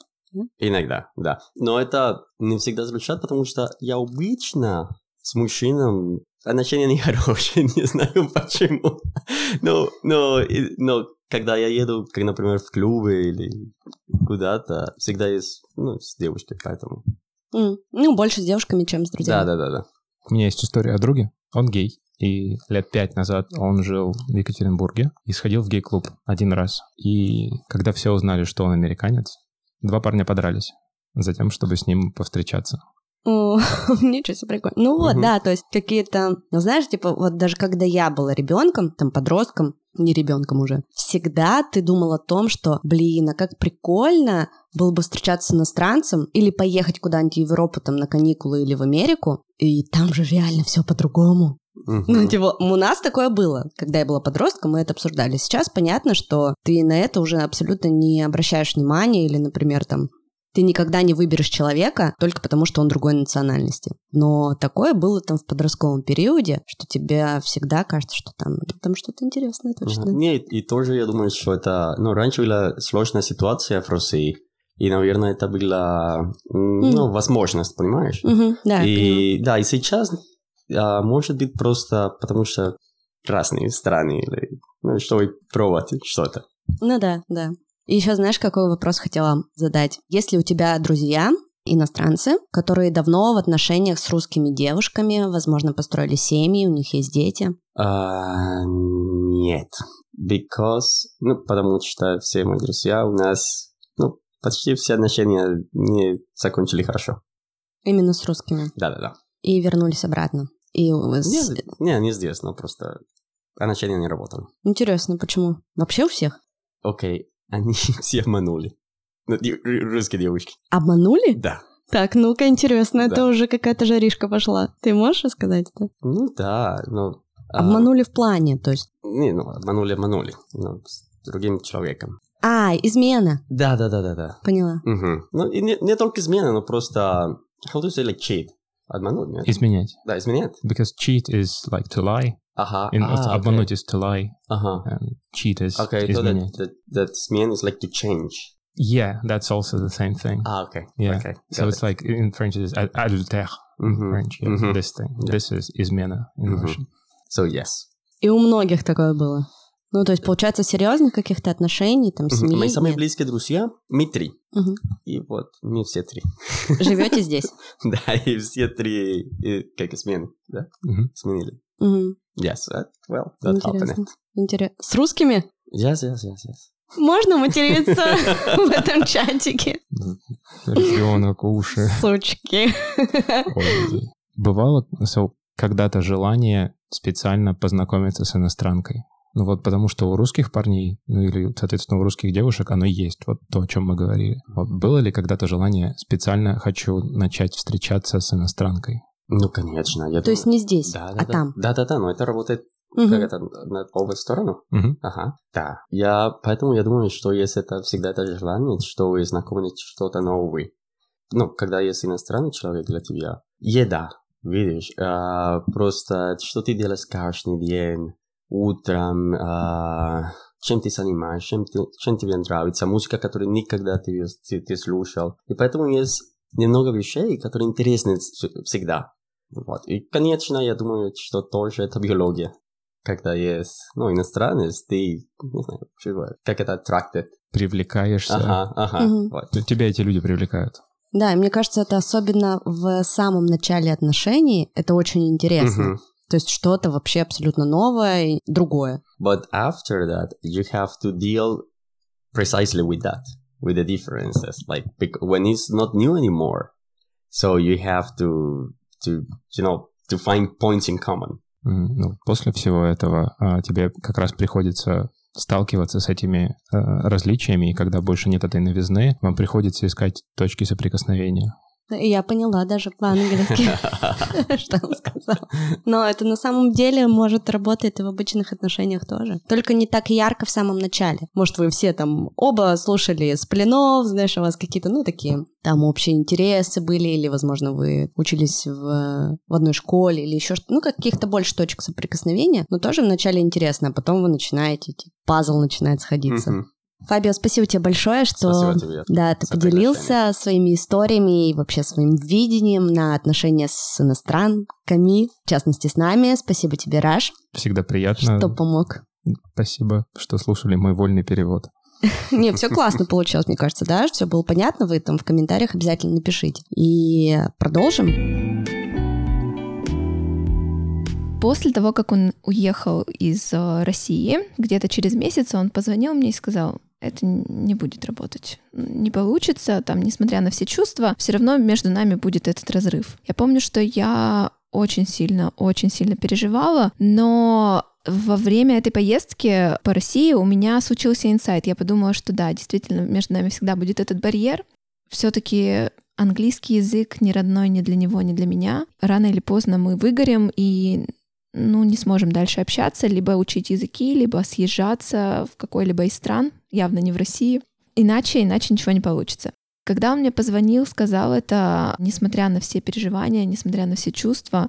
B: Иногда, да. Но это не всегда звучит, потому что я обычно с мужчином отношения нехорошие, (laughs) не знаю почему. Но, но, но когда я еду, как, например, в клубы или куда-то, всегда есть, ну, с девушкой, поэтому.
D: Mm. Ну, больше с девушками, чем с друзьями.
B: Да, да, да, да.
E: У меня есть история о друге. Он гей. И лет пять назад он жил в Екатеринбурге и сходил в гей-клуб один раз. И когда все узнали, что он американец, два парня подрались за тем, чтобы с ним повстречаться.
D: О, (laughs) ничего себе, прикольно. Ну вот, да, то есть какие-то, ну знаешь, типа вот даже когда я была ребенком, там подростком, не ребенком уже, всегда ты думал о том, что, блин, а как прикольно было бы встречаться с иностранцем или поехать куда-нибудь в Европу там на каникулы или в Америку, и там же реально все по-другому.
B: Мгм.
D: Ну, типа, у нас такое было. Когда я была подростком, мы это обсуждали. Сейчас понятно, что ты на это уже абсолютно не обращаешь внимания, или, например, там, ты никогда не выберешь человека только потому, что он другой национальности. Но такое было там в подростковом периоде, что тебе всегда кажется, что там, там что-то интересное точно.
B: Ага. Не, и тоже я думаю, что это... Ну, раньше была сложная ситуация в России, и, наверное, это была, ну, возможность, понимаешь?
D: Мгм, да,
B: и, да, и сейчас, а, может быть, просто потому что разные страны, или, ну, чтобы пробовать что-то.
D: Ну да, да. И еще знаешь, какой вопрос хотела задать? Если у тебя друзья, иностранцы, которые давно в отношениях с русскими девушками, возможно, построили семьи, у них есть дети.
B: А, нет. Because, ну, потому что все мои друзья у нас, ну, почти все отношения не закончили хорошо.
D: Именно с русскими.
B: Да-да-да.
D: И вернулись обратно. И у вас-
B: Не, не, не здесь, но просто отношения не работали.
D: Интересно, почему? Вообще у всех?
B: Окей, они (laughs) все обманули. Ну, русские девушки.
D: Обманули?
B: Да.
D: Так, ну-ка, интересно, это
B: Да.
D: уже какая-то жаришка пошла. Ты можешь рассказать это?
B: Ну да, но... а,
D: Обманули в плане, то есть...
B: Не, ну, обманули, обманули. Но с другим человеком.
D: А, измена.
B: Да, да, да, да, да.
D: Поняла.
B: Мгм. Ну, и не, не только измена, но просто... How to say, like, cheat? Обмануть, нет?
E: Изменять.
B: Да, изменять.
E: Because cheat is like to lie.
B: Ага.
E: In,
B: а,
E: обмануть is to lie.
B: Ага.
E: And cheat is
B: Okay, so that, that, that измен is like to change.
E: Yeah, that's also the same thing.
B: Ah, okay.
E: Yeah.
B: Okay.
E: So
B: got
E: it's like in French it is ad- adultère. In
B: Mhm.
E: French, yeah,
B: Mhm.
E: this thing.
B: Yeah.
E: This is измена in
B: Mhm.
E: Russian.
B: it. So, yes.
D: И у многих такое было. Ну, то есть, получается, серьезных каких-то отношений, там, семьи
B: Мои самые
D: нет.
B: близкие друзья, мы три.
D: Мгм.
B: И вот мы все три. (laughs)
D: Живете здесь? (laughs)
B: Да, и все три, и как смены, да, сменили.
D: Мгм.
B: Yes, that, well, that happened.
D: Интересно. Интересно. С русскими?
B: Yes, yes, yes, yes.
D: Можно материться (laughs) в этом чатике?
E: Ребенок, уши.
D: Сучки.
E: Бывало когда-то желание специально познакомиться с иностранкой. Ну вот потому что у русских парней, ну или, соответственно, у русских девушек оно есть, вот то, о чем мы говорили. Вот было ли когда-то желание специально хочу начать встречаться с иностранкой?
B: Ну, конечно. Я
D: То есть
B: думаю-
D: не здесь,
B: да, да,
D: а
B: да.
D: там.
B: Да, да, да, но это работает
D: Мгм.
B: как это, на обе стороны.
E: Мгм.
B: Ага, да. Я, поэтому я думаю, что есть это всегда это желание, чтобы знакомить что-то новое. Ну, когда есть иностранный человек для тебя. Еда, видишь, а, просто что ты делаешь каждый день, утром, а, чем ты занимаешь, чем, ты, чем тебе нравится, музыка, которую никогда ты, ты, ты слушал. И поэтому есть немного вещей, которые интересны вс- всегда. Вот. И, конечно, я думаю, что тоже это биология когда есть, ну, иностранец, ты, не знаю, чего, как это attracted.
E: Привлекаешься.
B: Ага, ага,
D: Мгм.
B: вот.
E: Т- Тебя эти люди привлекают.
D: Да, и мне кажется, это особенно в самом начале отношений, это очень интересно.
B: Мгм.
D: То есть что-то вообще абсолютно новое и другое.
B: But after that, you have to deal precisely with that, with the differences. Like, when it's not new anymore, so you have to, to, you know, to find points in common.
E: Ну, после всего этого а, тебе как раз приходится сталкиваться с этими э, различиями, и когда больше нет этой новизны, вам приходится искать точки соприкосновения.
D: Я поняла даже по-английски, (laughs) что он сказал. Но это на самом деле может работать и в обычных отношениях тоже. Только не так ярко в самом начале. Может, вы все там оба слушали Сплинов, знаешь, у вас какие-то, ну, такие там общие интересы были, или, возможно, вы учились в, в одной школе, или еще что-то, ну, каких-то больше точек соприкосновения, но тоже вначале интересно, а потом вы начинаете, пазл начинает сходиться. Фабио, спасибо тебе большое, что
B: Спасибо тебе.
D: да, ты поделился своими историями и вообще своим видением на отношения с иностранками, в частности с нами. Спасибо тебе, Раш,
E: Всегда приятно.
D: что помог.
E: Спасибо, что слушали мой вольный перевод. (laughs)
D: Не, все классно получилось, мне кажется, да? Все было понятно, вы там в комментариях обязательно напишите. И продолжим.
A: После того, как он уехал из э, России, где-то через месяц он позвонил мне и сказал, это не будет работать. Не получится, там, несмотря на все чувства, все равно между нами будет этот разрыв. Я помню, что я очень сильно, очень сильно переживала, но во время этой поездки по России у меня случился инсайт. Я подумала, что да, действительно, между нами всегда будет этот барьер. Все-таки английский язык не родной ни для него, ни для меня. Рано или поздно мы выгорим и ну, не сможем дальше общаться, либо учить языки, либо съезжаться в какой-либо из стран, явно не в России. Иначе, иначе ничего не получится. Когда он мне позвонил, сказал это, несмотря на все переживания, несмотря на все чувства,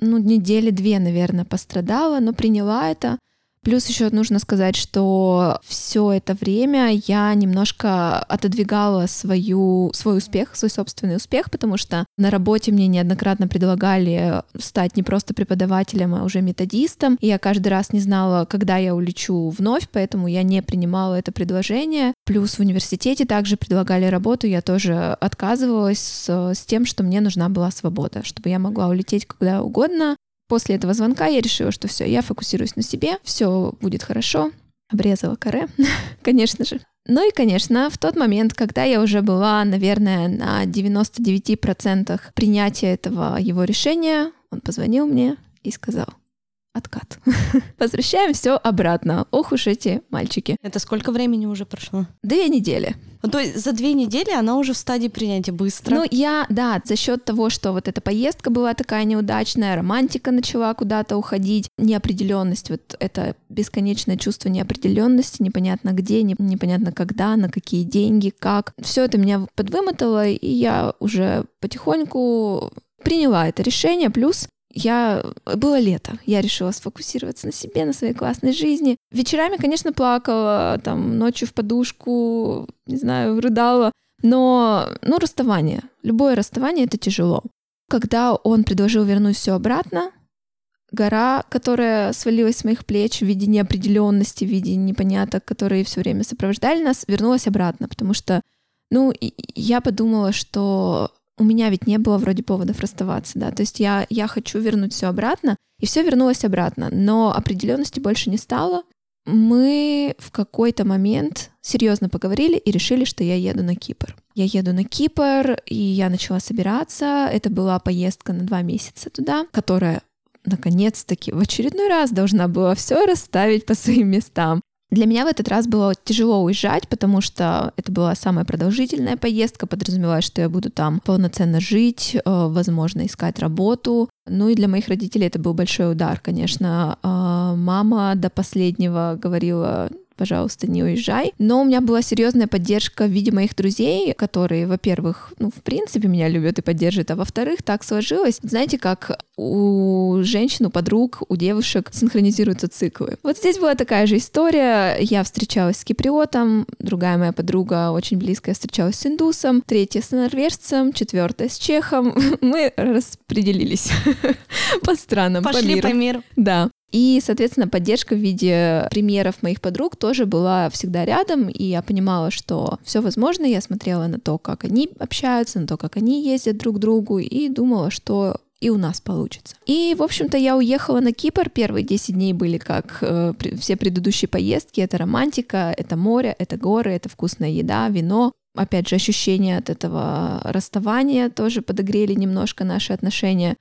A: ну, недели две, наверное, пострадала, но приняла это. Плюс еще нужно сказать, что все это время я немножко отодвигала свою, свой успех, свой собственный успех, потому что на работе мне неоднократно предлагали стать не просто преподавателем, а уже методистом. И я каждый раз не знала, когда я улечу вновь, поэтому я не принимала это предложение. Плюс в университете также предлагали работу, я тоже отказывалась с, с тем, что мне нужна была свобода, чтобы я могла улететь когда угодно, После этого звонка я решила, что все, я фокусируюсь на себе, все будет хорошо. Обрезала каре, (laughs) конечно же. Ну и, конечно, в тот момент, когда я уже была, наверное, на 99% принятия этого его решения, он позвонил мне и сказал, откат. (laughs) Возвращаем все обратно. Ох уж эти мальчики.
D: Это сколько времени уже прошло?
A: Две недели.
D: Ну, то есть за две недели она уже в стадии принятия быстро.
A: Ну, я, да, за счет того, что вот эта поездка была такая неудачная, романтика начала куда-то уходить, неопределенность, вот это бесконечное чувство неопределенности, непонятно где, не, непонятно когда, на какие деньги, как. Все это меня подвымотало, и я уже потихоньку приняла это решение, плюс я... Было лето, я решила сфокусироваться на себе, на своей классной жизни. Вечерами, конечно, плакала, там, ночью в подушку, не знаю, рыдала. Но, ну, расставание. Любое расставание — это тяжело. Когда он предложил вернуть все обратно, гора, которая свалилась с моих плеч в виде неопределенности, в виде непоняток, которые все время сопровождали нас, вернулась обратно, потому что, ну, я подумала, что у меня ведь не было вроде поводов расставаться, да, то есть я, я хочу вернуть все обратно, и все вернулось обратно, но определенности больше не стало. Мы в какой-то момент серьезно поговорили и решили, что я еду на Кипр. Я еду на Кипр, и я начала собираться. Это была поездка на два месяца туда, которая наконец-таки в очередной раз должна была все расставить по своим местам. Для меня в этот раз было тяжело уезжать, потому что это была самая продолжительная поездка, подразумевая, что я буду там полноценно жить, э, возможно, искать работу. Ну и для моих родителей это был большой удар, конечно. А, мама до последнего говорила, пожалуйста, не уезжай. Но у меня была серьезная поддержка в виде моих друзей, которые, во-первых, ну, в принципе, меня любят и поддерживают, а во-вторых, так сложилось. Знаете, как у женщин, у подруг, у девушек синхронизируются циклы. Вот здесь была такая же история. Я встречалась с киприотом, другая моя подруга, очень близкая, встречалась с индусом, третья с норвежцем, четвертая с чехом. (laughs) Мы распределились (laughs) по странам,
D: Пошли по миру. по миру.
A: Да. И, соответственно, поддержка в виде примеров моих подруг тоже была всегда рядом, и я понимала, что все возможно. Я смотрела на то, как они общаются, на то, как они ездят друг к другу, и думала, что и у нас получится. И, в общем-то, я уехала на Кипр. Первые 10 дней были как э, все предыдущие поездки. Это романтика, это море, это горы, это вкусная еда, вино. Опять же, ощущения от этого расставания тоже подогрели немножко наши отношения.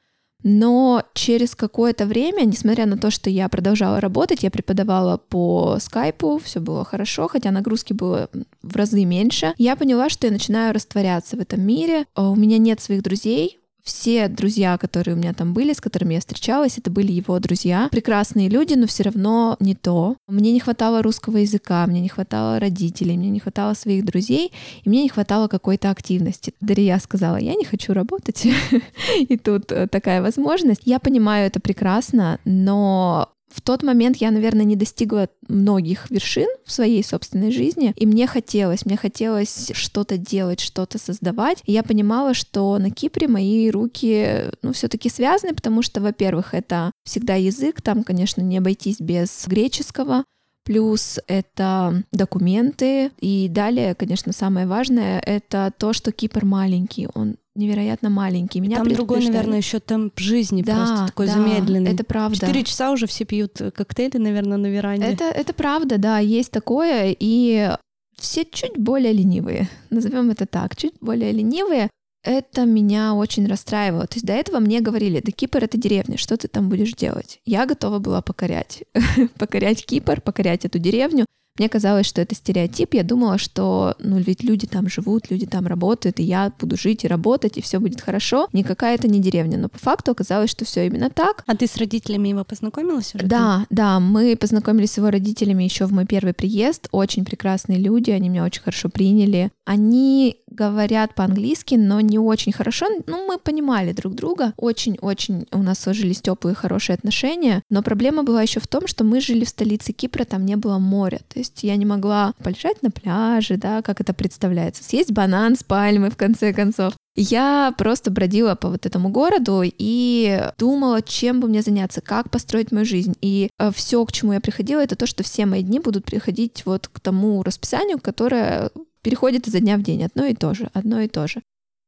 A: Но через какое-то время, несмотря на то, что я продолжала работать, я преподавала по скайпу, все было хорошо, хотя нагрузки было в разы меньше, я поняла, что я начинаю растворяться в этом мире. А у меня нет своих друзей, все друзья, которые у меня там были, с которыми я встречалась, это были его друзья. Прекрасные люди, но все равно не то. Мне не хватало русского языка, мне не хватало родителей, мне не хватало своих друзей, и мне не хватало какой-то активности. Дарья сказала, я не хочу работать, (laughs) и тут э, такая возможность. Я понимаю это прекрасно, но в тот момент я, наверное, не достигла многих вершин в своей собственной жизни, и мне хотелось, мне хотелось что-то делать, что-то создавать. И я понимала, что на Кипре мои руки, ну, все-таки связаны, потому что, во-первых, это всегда язык, там, конечно, не обойтись без греческого, плюс это документы, и далее, конечно, самое важное — это то, что Кипр маленький, он невероятно маленький. Меня
D: Там другой, наверное, еще темп жизни
A: да,
D: просто такой
A: да,
D: замедленный.
A: Это правда.
D: Четыре часа уже все пьют э, коктейли, наверное, на веранде.
A: Это, это правда, да, есть такое, и все чуть более ленивые, назовем это так, чуть более ленивые. Это меня очень расстраивало. То есть до этого мне говорили, да Кипр — это деревня, что ты там будешь делать? Я готова была покорять. (laughs) покорять Кипр, покорять эту деревню. Мне казалось, что это стереотип. Я думала, что, ну, ведь люди там живут, люди там работают, и я буду жить и работать, и все будет хорошо. Никакая это не деревня. Но по факту оказалось, что все именно так.
D: А ты с родителями его познакомилась уже?
A: Да, да, мы познакомились с его родителями еще в мой первый приезд. Очень прекрасные люди, они меня очень хорошо приняли. Они говорят по-английски, но не очень хорошо. Ну, мы понимали друг друга. Очень-очень у нас сложились теплые, хорошие отношения. Но проблема была еще в том, что мы жили в столице Кипра, там не было моря. То есть я не могла полежать на пляже, да, как это представляется, съесть банан с пальмы в конце концов. Я просто бродила по вот этому городу и думала, чем бы мне заняться, как построить мою жизнь. И все, к чему я приходила, это то, что все мои дни будут приходить вот к тому расписанию, которое переходит изо дня в день. Одно и то же, одно и то же.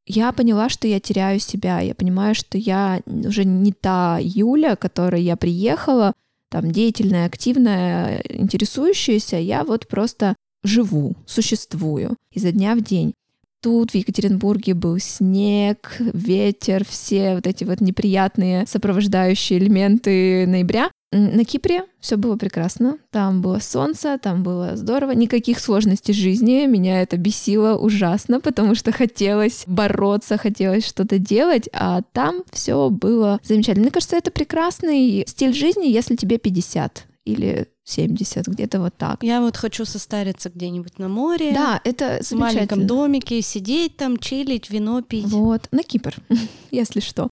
A: Я поняла, что я теряю себя. Я понимаю, что я уже не та Юля, которой я приехала, там деятельная, активная, интересующаяся, я вот просто живу, существую изо дня в день. Тут в Екатеринбурге был снег, ветер, все вот эти вот неприятные сопровождающие элементы ноября. На Кипре все было прекрасно. Там было солнце, там было здорово. Никаких сложностей жизни. Меня это бесило ужасно, потому что хотелось бороться, хотелось что-то делать, а там все было замечательно. Мне кажется, это прекрасный стиль жизни, если тебе 50 или 70, где-то вот так.
D: Я вот хочу состариться где-нибудь на море.
A: Да, это
D: в маленьком домике, сидеть там, чилить, вино пить.
A: Вот, на Кипр, (laughs) если что.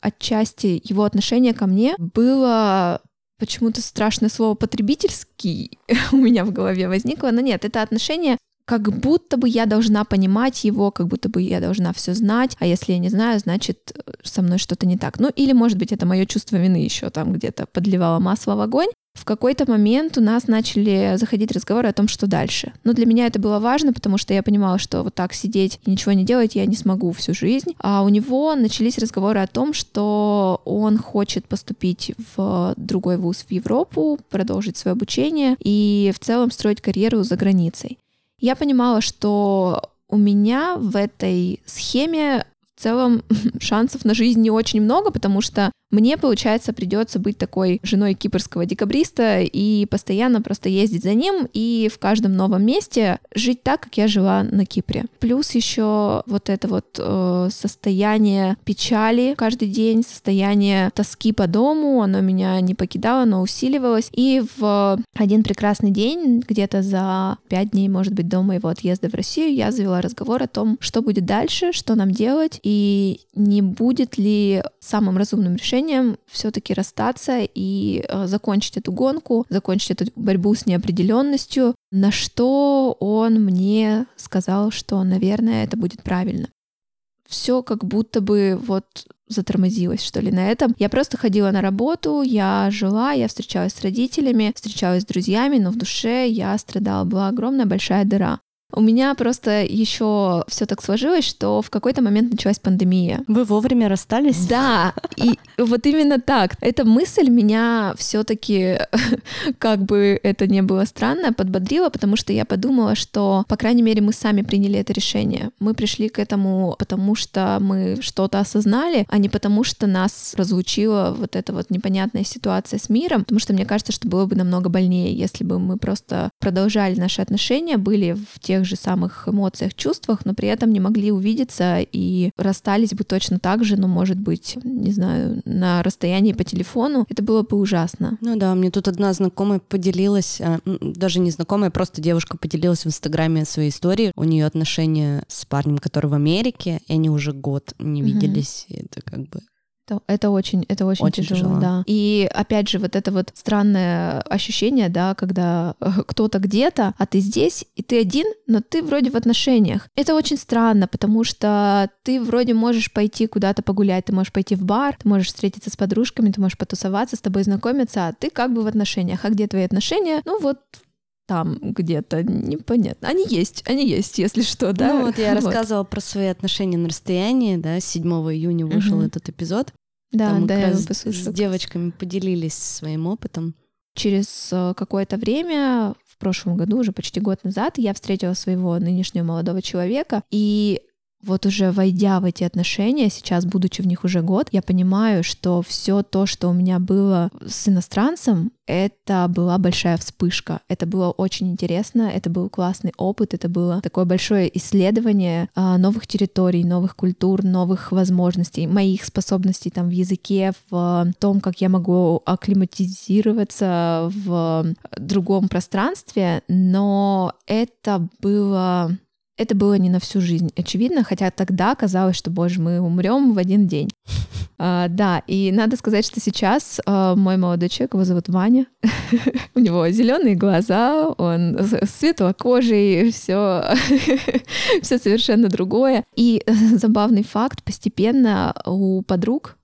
A: Отчасти его отношение ко мне было почему-то страшное слово потребительский (laughs) у меня в голове возникло, но нет, это отношение как будто бы я должна понимать его, как будто бы я должна все знать, а если я не знаю, значит со мной что-то не так. Ну или, может быть, это мое чувство вины еще там где-то подливало масло в огонь. В какой-то момент у нас начали заходить разговоры о том, что дальше. Но для меня это было важно, потому что я понимала, что вот так сидеть и ничего не делать я не смогу всю жизнь. А у него начались разговоры о том, что он хочет поступить в другой вуз в Европу, продолжить свое обучение и в целом строить карьеру за границей. Я понимала, что у меня в этой схеме в целом (laughs) шансов на жизнь не очень много, потому что мне, получается, придется быть такой женой кипрского декабриста и постоянно просто ездить за ним и в каждом новом месте жить так, как я жила на Кипре. Плюс еще вот это вот э, состояние печали каждый день, состояние тоски по дому, оно меня не покидало, оно усиливалось. И в один прекрасный день, где-то за пять дней, может быть, до моего отъезда в Россию, я завела разговор о том, что будет дальше, что нам делать, и не будет ли самым разумным решением решением все-таки расстаться и э, закончить эту гонку, закончить эту борьбу с неопределенностью, на что он мне сказал, что, наверное, это будет правильно. Все как будто бы вот затормозилась, что ли, на этом. Я просто ходила на работу, я жила, я встречалась с родителями, встречалась с друзьями, но в душе я страдала, была огромная большая дыра. У меня просто еще все так сложилось, что в какой-то момент началась пандемия.
D: Вы вовремя расстались?
A: Да, и вот именно так. Эта мысль меня все-таки, (laughs) как бы это не было странно, подбодрила, потому что я подумала, что, по крайней мере, мы сами приняли это решение. Мы пришли к этому, потому что мы что-то осознали, а не потому что нас разлучила вот эта вот непонятная ситуация с миром, потому что мне кажется, что было бы намного больнее, если бы мы просто продолжали наши отношения, были в тех тех же самых эмоциях, чувствах, но при этом не могли увидеться и расстались бы точно так же, но, может быть, не знаю, на расстоянии по телефону. Это было бы ужасно.
D: Ну да, мне тут одна знакомая поделилась, а, даже не знакомая, просто девушка поделилась в Инстаграме своей историей. У нее отношения с парнем, который в Америке, и они уже год не виделись. Mm-hmm. Это как бы
A: это, это очень, это очень, очень тяжело, тяжело, да. И опять же, вот это вот странное ощущение, да, когда э, кто-то где-то, а ты здесь, и ты один, но ты вроде в отношениях. Это очень странно, потому что ты вроде можешь пойти куда-то погулять, ты можешь пойти в бар, ты можешь встретиться с подружками, ты можешь потусоваться, с тобой знакомиться, а ты как бы в отношениях. А где твои отношения? Ну вот там где-то непонятно. Они есть, они есть, если что, да.
D: Ну вот я рассказывала про свои отношения на расстоянии, да, 7 июня вышел
A: Мгм.
D: этот эпизод.
A: Да,
D: Там
A: да, я
D: раз
A: послушаю.
D: с девочками поделились своим опытом.
A: Через э, какое-то время, в прошлом году, уже почти год назад, я встретила своего нынешнего молодого человека, и вот уже войдя в эти отношения, сейчас, будучи в них уже год, я понимаю, что все то, что у меня было с иностранцем, это была большая вспышка. Это было очень интересно, это был классный опыт, это было такое большое исследование а, новых территорий, новых культур, новых возможностей, моих способностей там в языке, в том, как я могу акклиматизироваться в другом пространстве, но это было это было не на всю жизнь, очевидно, хотя тогда казалось, что, боже, мы умрем в один день. (laughs) А, да, и надо сказать, что сейчас а, мой молодой человек, его зовут Ваня, (laughs) у него зеленые глаза, он светлокожий, все, (laughs) все совершенно другое. И э, забавный факт, постепенно у подруг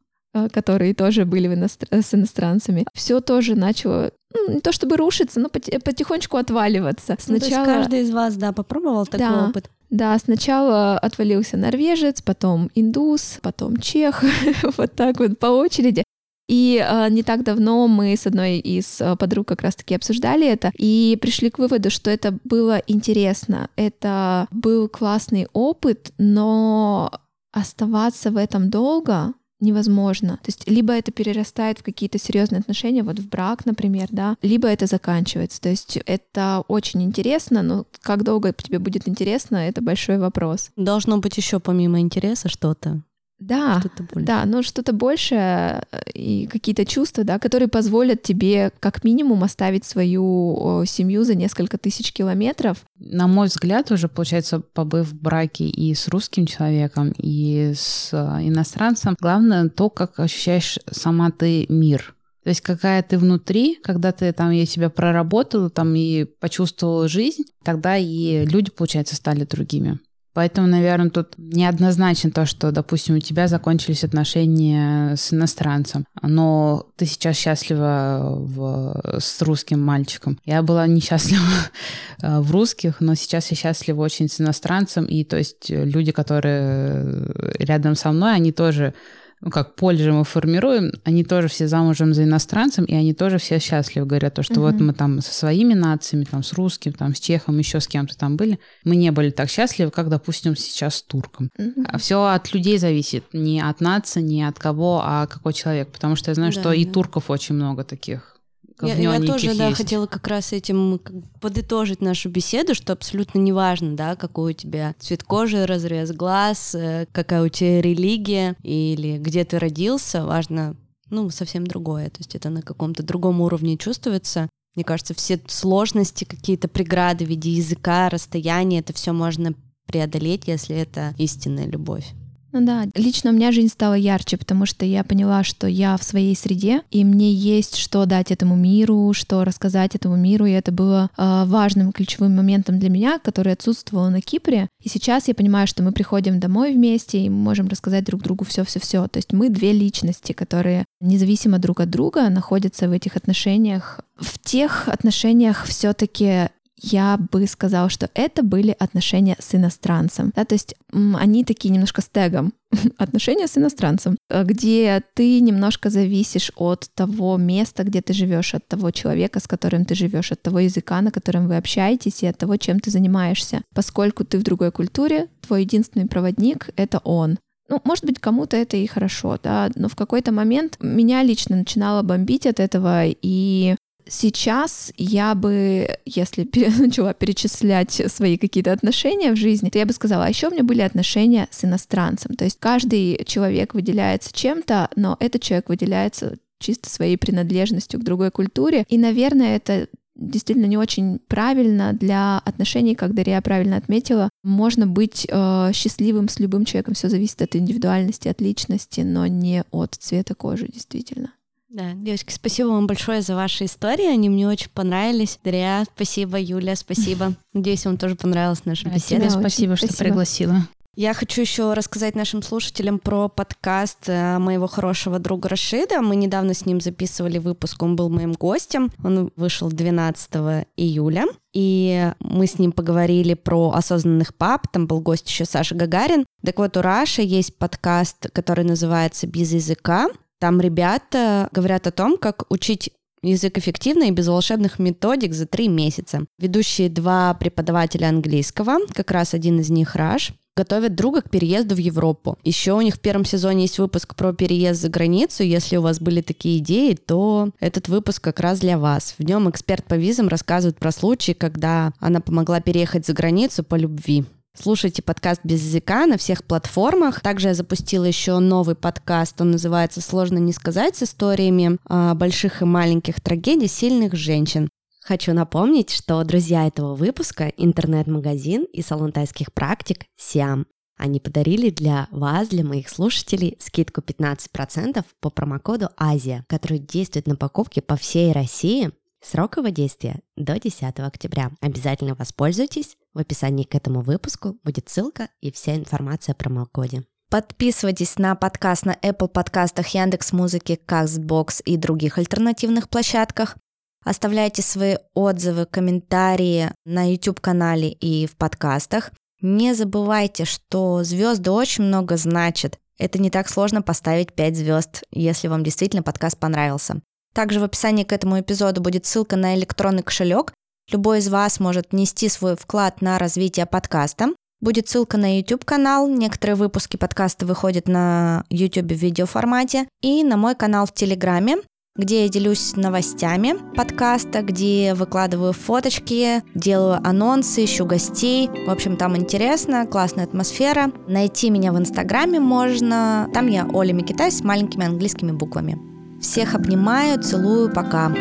A: которые тоже были иностр- с иностранцами, все тоже начало ну, не то чтобы рушиться, но поти- потихонечку отваливаться.
D: Ну, то есть
A: Сначала,
D: каждый из вас, да, попробовал такой
A: Да.
D: опыт?
A: да, сначала отвалился норвежец, потом индус, потом чех, (laughs) вот так вот по очереди. И а, не так давно мы с одной из а, подруг как раз-таки обсуждали это и пришли к выводу, что это было интересно, это был классный опыт, но оставаться в этом долго невозможно. То есть либо это перерастает в какие-то серьезные отношения, вот в брак, например, да, либо это заканчивается. То есть это очень интересно, но как долго тебе будет интересно, это большой вопрос.
D: Должно быть еще помимо интереса что-то.
A: Да,
D: Что-то больше.
A: да, но что-то большее и какие-то чувства, да, которые позволят тебе как минимум оставить свою семью за несколько тысяч километров.
C: На мой взгляд, уже, получается, побыв в браке и с русским человеком, и с э, иностранцем, главное то, как ощущаешь сама ты мир. То есть какая ты внутри, когда ты там я себя проработала там и почувствовала жизнь, тогда и люди, получается, стали другими. Поэтому, наверное, тут неоднозначно то, что, допустим, у тебя закончились отношения с иностранцем, но ты сейчас счастлива в- с русским мальчиком. Я была несчастлива (laughs) э, в русских, но сейчас я счастлива очень с иностранцем, и то есть э, люди, которые рядом со мной, они тоже ну, как поле же мы формируем, они тоже все замужем за иностранцем, и они тоже все счастливы, говорят, то, что вот
A: Мгм.
C: мы там со своими нациями, там с русским, там с чехом, еще с кем-то там были, мы не были так счастливы, как, допустим, сейчас с турком.
A: Мгм.
C: Все от людей зависит, не от нации, не от кого, а какой человек, потому что я знаю,
D: Да,
C: что и
D: да.
C: турков очень много таких
D: Я, я
C: говнёненьких
D: тоже, да,
C: есть.
D: хотела как раз этим подытожить нашу беседу, что абсолютно неважно, да, какой у тебя цвет кожи, разрез глаз, э, какая у тебя религия или где ты родился, важно, ну, совсем другое. То есть это на каком-то другом уровне чувствуется. Мне кажется, все сложности, какие-то преграды в виде языка, расстояния, это все можно преодолеть, если это истинная любовь.
A: Ну да, лично у меня жизнь стала ярче, потому что я поняла, что я в своей среде, и мне есть что дать этому миру, что рассказать этому миру, и это было э, важным ключевым моментом для меня, который отсутствовал на Кипре. И сейчас я понимаю, что мы приходим домой вместе, и мы можем рассказать друг другу все-все-все. То есть мы две личности, которые независимо друг от друга находятся в этих отношениях. В тех отношениях все-таки я бы сказала, что это были отношения с иностранцем. Да, то есть они такие немножко с тегом. (laughs) отношения с иностранцем, э, где ты немножко зависишь от того места, где ты живешь, от того человека, с которым ты живешь, от того языка, на котором вы общаетесь, и от того, чем ты занимаешься. Поскольку ты в другой культуре, твой единственный проводник — это он. Ну, может быть, кому-то это и хорошо, да, но в какой-то момент меня лично начинало бомбить от этого, и сейчас я бы, если (laughs) начала перечислять свои какие-то отношения в жизни, то я бы сказала, а еще у меня были отношения с иностранцем. То есть каждый человек выделяется чем-то, но этот человек выделяется чисто своей принадлежностью к другой культуре. И, наверное, это действительно не очень правильно для отношений, как Дарья правильно отметила. Можно быть э, счастливым с любым человеком, все зависит от индивидуальности, от личности, но не от цвета кожи, действительно.
D: Да, девочки, спасибо вам большое за ваши истории, они мне очень понравились. Дарья, спасибо, Юля, спасибо. (laughs) Надеюсь, вам тоже понравилась наша
C: А
D: беседа.
C: тебе
A: очень
C: спасибо, что
A: спасибо.
C: пригласила.
D: Я хочу еще рассказать нашим слушателям про подкаст э, моего хорошего друга Рашида. Мы недавно с ним записывали выпуск, он был моим гостем. Он вышел 12 июля. И мы с ним поговорили про осознанных пап. Там был гость еще Саша Гагарин. Так вот, у Раши есть подкаст, который называется «Без языка». Там ребята говорят о том, как учить язык эффективно и без волшебных методик за три месяца. Ведущие два преподавателя английского, как раз один из них Раш, готовят друга к переезду в Европу. Еще у них в первом сезоне есть выпуск про переезд за границу. Если у вас были такие идеи, то этот выпуск как раз для вас. В нем эксперт по визам рассказывает про случаи, когда она помогла переехать за границу по любви. Слушайте подкаст без языка на всех платформах. Также я запустила еще новый подкаст. Он называется «Сложно не сказать» с историями а, больших и маленьких трагедий сильных женщин. Хочу напомнить, что друзья этого выпуска – интернет-магазин и салон тайских практик «Сиам». Они подарили для вас, для моих слушателей, скидку 15% по промокоду «Азия», который действует на покупки по всей России. Срок его действия до 10 октября. Обязательно воспользуйтесь. В описании к этому выпуску будет ссылка и вся информация о промокоде. Подписывайтесь на подкаст на Apple подкастах, Яндекс Музыки, Castbox и других альтернативных площадках. Оставляйте свои отзывы, комментарии на YouTube-канале и в подкастах. Не забывайте, что звезды очень много значат. Это не так сложно поставить 5 звезд, если вам действительно подкаст понравился. Также в описании к этому эпизоду будет ссылка на электронный кошелек. Любой из вас может внести свой вклад на развитие подкаста. Будет ссылка на YouTube-канал, некоторые выпуски подкаста выходят на YouTube в видеоформате, и на мой канал в Телеграме где я делюсь новостями подкаста, где выкладываю фоточки, делаю анонсы, ищу гостей. В общем, там интересно, классная атмосфера. Найти меня в Инстаграме можно. Там я Оля Микитай с маленькими английскими буквами. Всех обнимаю, целую, пока.